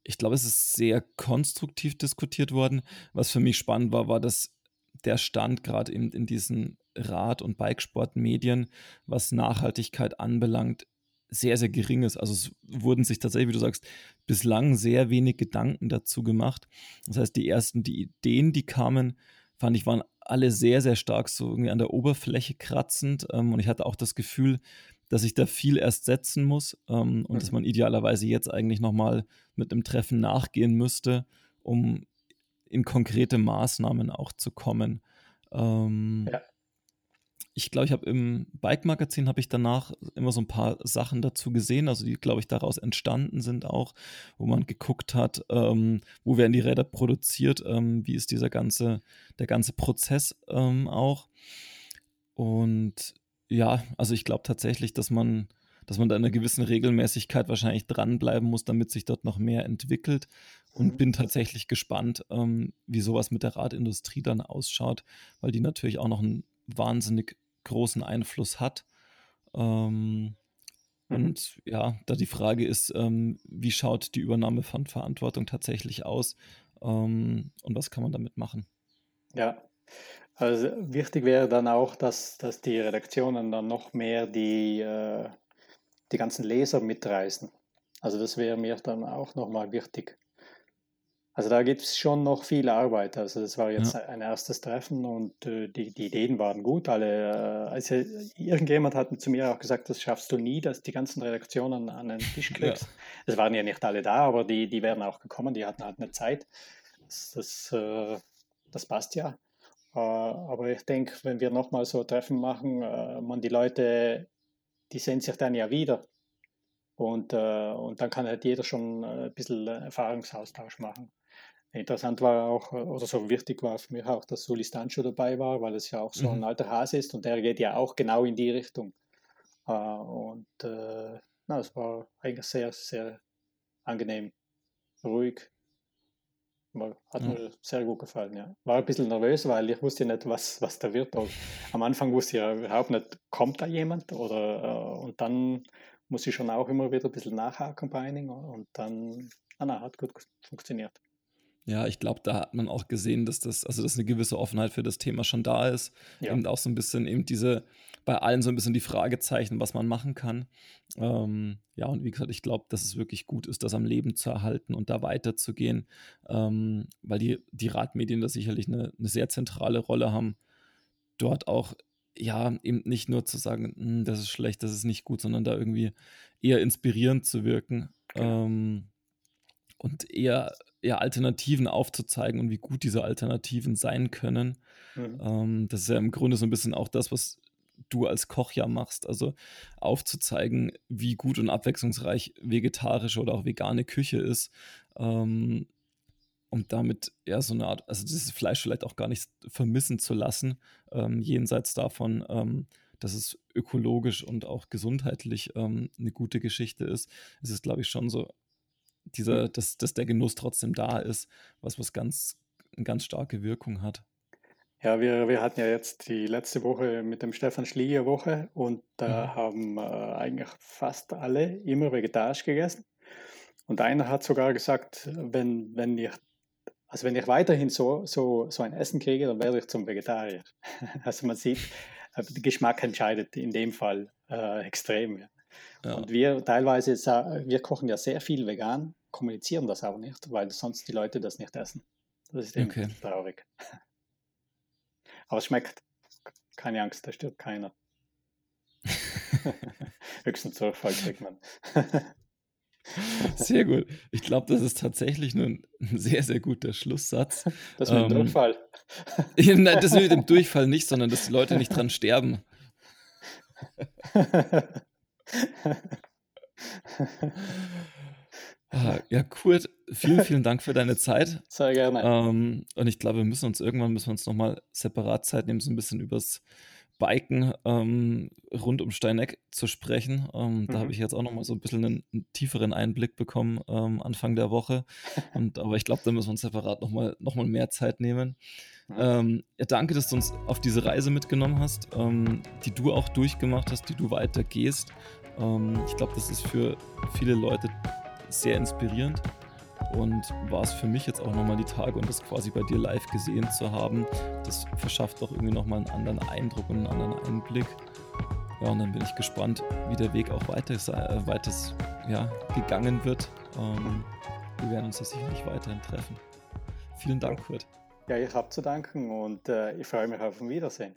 ich glaube, es ist sehr konstruktiv diskutiert worden. Was für mich spannend war, war, dass der Stand gerade in, in diesen Rad- und Bikesportmedien, was Nachhaltigkeit anbelangt, sehr, sehr gering ist. Also es wurden sich tatsächlich, wie du sagst, bislang sehr wenig Gedanken dazu gemacht. Das heißt, die ersten, die Ideen, die kamen, fand ich, waren alle sehr, sehr stark so irgendwie an der Oberfläche kratzend. Ähm, und ich hatte auch das Gefühl, dass ich da viel erst setzen muss ähm, und mhm. dass man idealerweise jetzt eigentlich nochmal mit einem Treffen nachgehen müsste, um in konkrete Maßnahmen auch zu kommen. Ähm, ja. Ich glaube, ich habe im Bike-Magazin habe ich danach immer so ein paar Sachen dazu gesehen, also die, glaube ich, daraus entstanden sind auch, wo man geguckt hat, ähm, wo werden die Räder produziert, ähm, wie ist dieser ganze, der ganze Prozess ähm, auch. Und ja, also ich glaube tatsächlich, dass man, dass man da in einer gewissen Regelmäßigkeit wahrscheinlich dranbleiben muss, damit sich dort noch mehr entwickelt. Und mhm. bin tatsächlich gespannt, ähm, wie sowas mit der Radindustrie dann ausschaut, weil die natürlich auch noch einen wahnsinnig großen Einfluss hat. Ähm, mhm. Und ja, da die Frage ist, ähm, wie schaut die Übernahme von Verantwortung tatsächlich aus ähm, und was kann man damit machen? Ja, also wichtig wäre dann auch, dass, dass die Redaktionen dann noch mehr die, äh, die ganzen Leser mitreißen. Also das wäre mir dann auch nochmal wichtig. Also da gibt es schon noch viel Arbeit. Also das war jetzt ja. ein erstes Treffen und äh, die, die Ideen waren gut. Alle, äh, also irgendjemand hat zu mir auch gesagt, das schaffst du nie, dass die ganzen Redaktionen an den Tisch kriegst. Ja. Es waren ja nicht alle da, aber die, die wären auch gekommen, die hatten halt eine Zeit. Das, das, äh, das passt ja. Äh, aber ich denke, wenn wir nochmal so Treffen machen, äh, man die Leute, die sehen sich dann ja wieder. Und, äh, und dann kann halt jeder schon ein bisschen Erfahrungsaustausch machen. Interessant war auch, oder so wichtig war für mich auch, dass Suli Stancho dabei war, weil es ja auch so ein mhm. alter Hase ist und der geht ja auch genau in die Richtung. Und äh, na, es war eigentlich sehr, sehr angenehm, ruhig hat mir ja. sehr gut gefallen, ja. War ein bisschen nervös, weil ich wusste nicht, was, was da wird. Und am Anfang wusste ich ja überhaupt nicht, kommt da jemand? Oder, äh, und dann muss ich schon auch immer wieder ein bisschen nachhaken bei einigen. Und dann, ah, na, hat gut funktioniert. Ja, ich glaube, da hat man auch gesehen, dass das, also dass eine gewisse Offenheit für das Thema schon da ist. Ja. Eben auch so ein bisschen eben diese, bei allen so ein bisschen die Fragezeichen, was man machen kann. Ähm, ja, und wie gesagt, ich glaube, dass es wirklich gut ist, das am Leben zu erhalten und da weiterzugehen, ähm, weil die, die Radmedien da sicherlich eine, eine sehr zentrale Rolle haben, dort auch ja, eben nicht nur zu sagen, hm, das ist schlecht, das ist nicht gut, sondern da irgendwie eher inspirierend zu wirken. Genau. Ähm, und eher, eher Alternativen aufzuzeigen und wie gut diese Alternativen sein können. Mhm. Ähm, das ist ja im Grunde so ein bisschen auch das, was du als Koch ja machst. Also aufzuzeigen, wie gut und abwechslungsreich vegetarische oder auch vegane Küche ist. Ähm, und damit ja so eine Art, also dieses Fleisch vielleicht auch gar nicht vermissen zu lassen, ähm, jenseits davon, ähm, dass es ökologisch und auch gesundheitlich ähm, eine gute Geschichte ist, ist es, glaube ich, schon so dieser, mhm. dass, dass der Genuss trotzdem da ist, was was ganz, eine ganz starke Wirkung hat. Ja, wir, wir hatten ja jetzt die letzte Woche mit dem Stefan Schlieger Woche und da mhm. haben äh, eigentlich fast alle immer vegetarisch gegessen. Und einer hat sogar gesagt, wenn, wenn ich, also wenn ich weiterhin so, so, so ein Essen kriege, dann werde ich zum Vegetarier. also man sieht, äh, der Geschmack entscheidet in dem Fall äh, extrem. Ja. Und wir teilweise, wir kochen ja sehr viel vegan, kommunizieren das aber nicht, weil sonst die Leute das nicht essen. Das ist eben okay. traurig. Aber es schmeckt. Keine Angst, da stirbt keiner. Höchstens Zurfall kriegt man. Sehr gut. Ich glaube, das ist tatsächlich nur ein, sehr, sehr guter Schlusssatz. Das mit dem ähm, Durchfall. Nein, das mit dem Durchfall nicht, sondern dass die Leute nicht dran sterben. Ah, ja, Kurt, vielen, vielen Dank für deine Zeit. Sehr gerne. Ähm, und ich glaube, wir müssen uns irgendwann müssen wir uns nochmal separat Zeit nehmen, so ein bisschen übers Biken ähm, rund um Steineck zu sprechen. Ähm, da habe Mhm. ich jetzt auch nochmal so ein bisschen einen, einen tieferen Einblick bekommen ähm, Anfang der Woche. Und, aber ich glaube, da müssen wir uns separat nochmal noch mal mehr Zeit nehmen. Mhm. Ja, danke, dass du uns auf diese Reise mitgenommen hast, ähm, die du auch durchgemacht hast, die du weitergehst. Ähm, ich glaube, das ist für viele Leute sehr inspirierend und war es für mich jetzt auch nochmal die Tage und das quasi bei dir live gesehen zu haben, das verschafft auch irgendwie nochmal einen anderen Eindruck und einen anderen Einblick. Ja, und dann bin ich gespannt, wie der Weg auch weiter, äh, ja, gegangen wird. Ähm, wir werden uns da sicherlich weiterhin treffen. Vielen Dank, Kurt. Ja, ich habe zu danken und äh, ich freue mich auf ein Wiedersehen.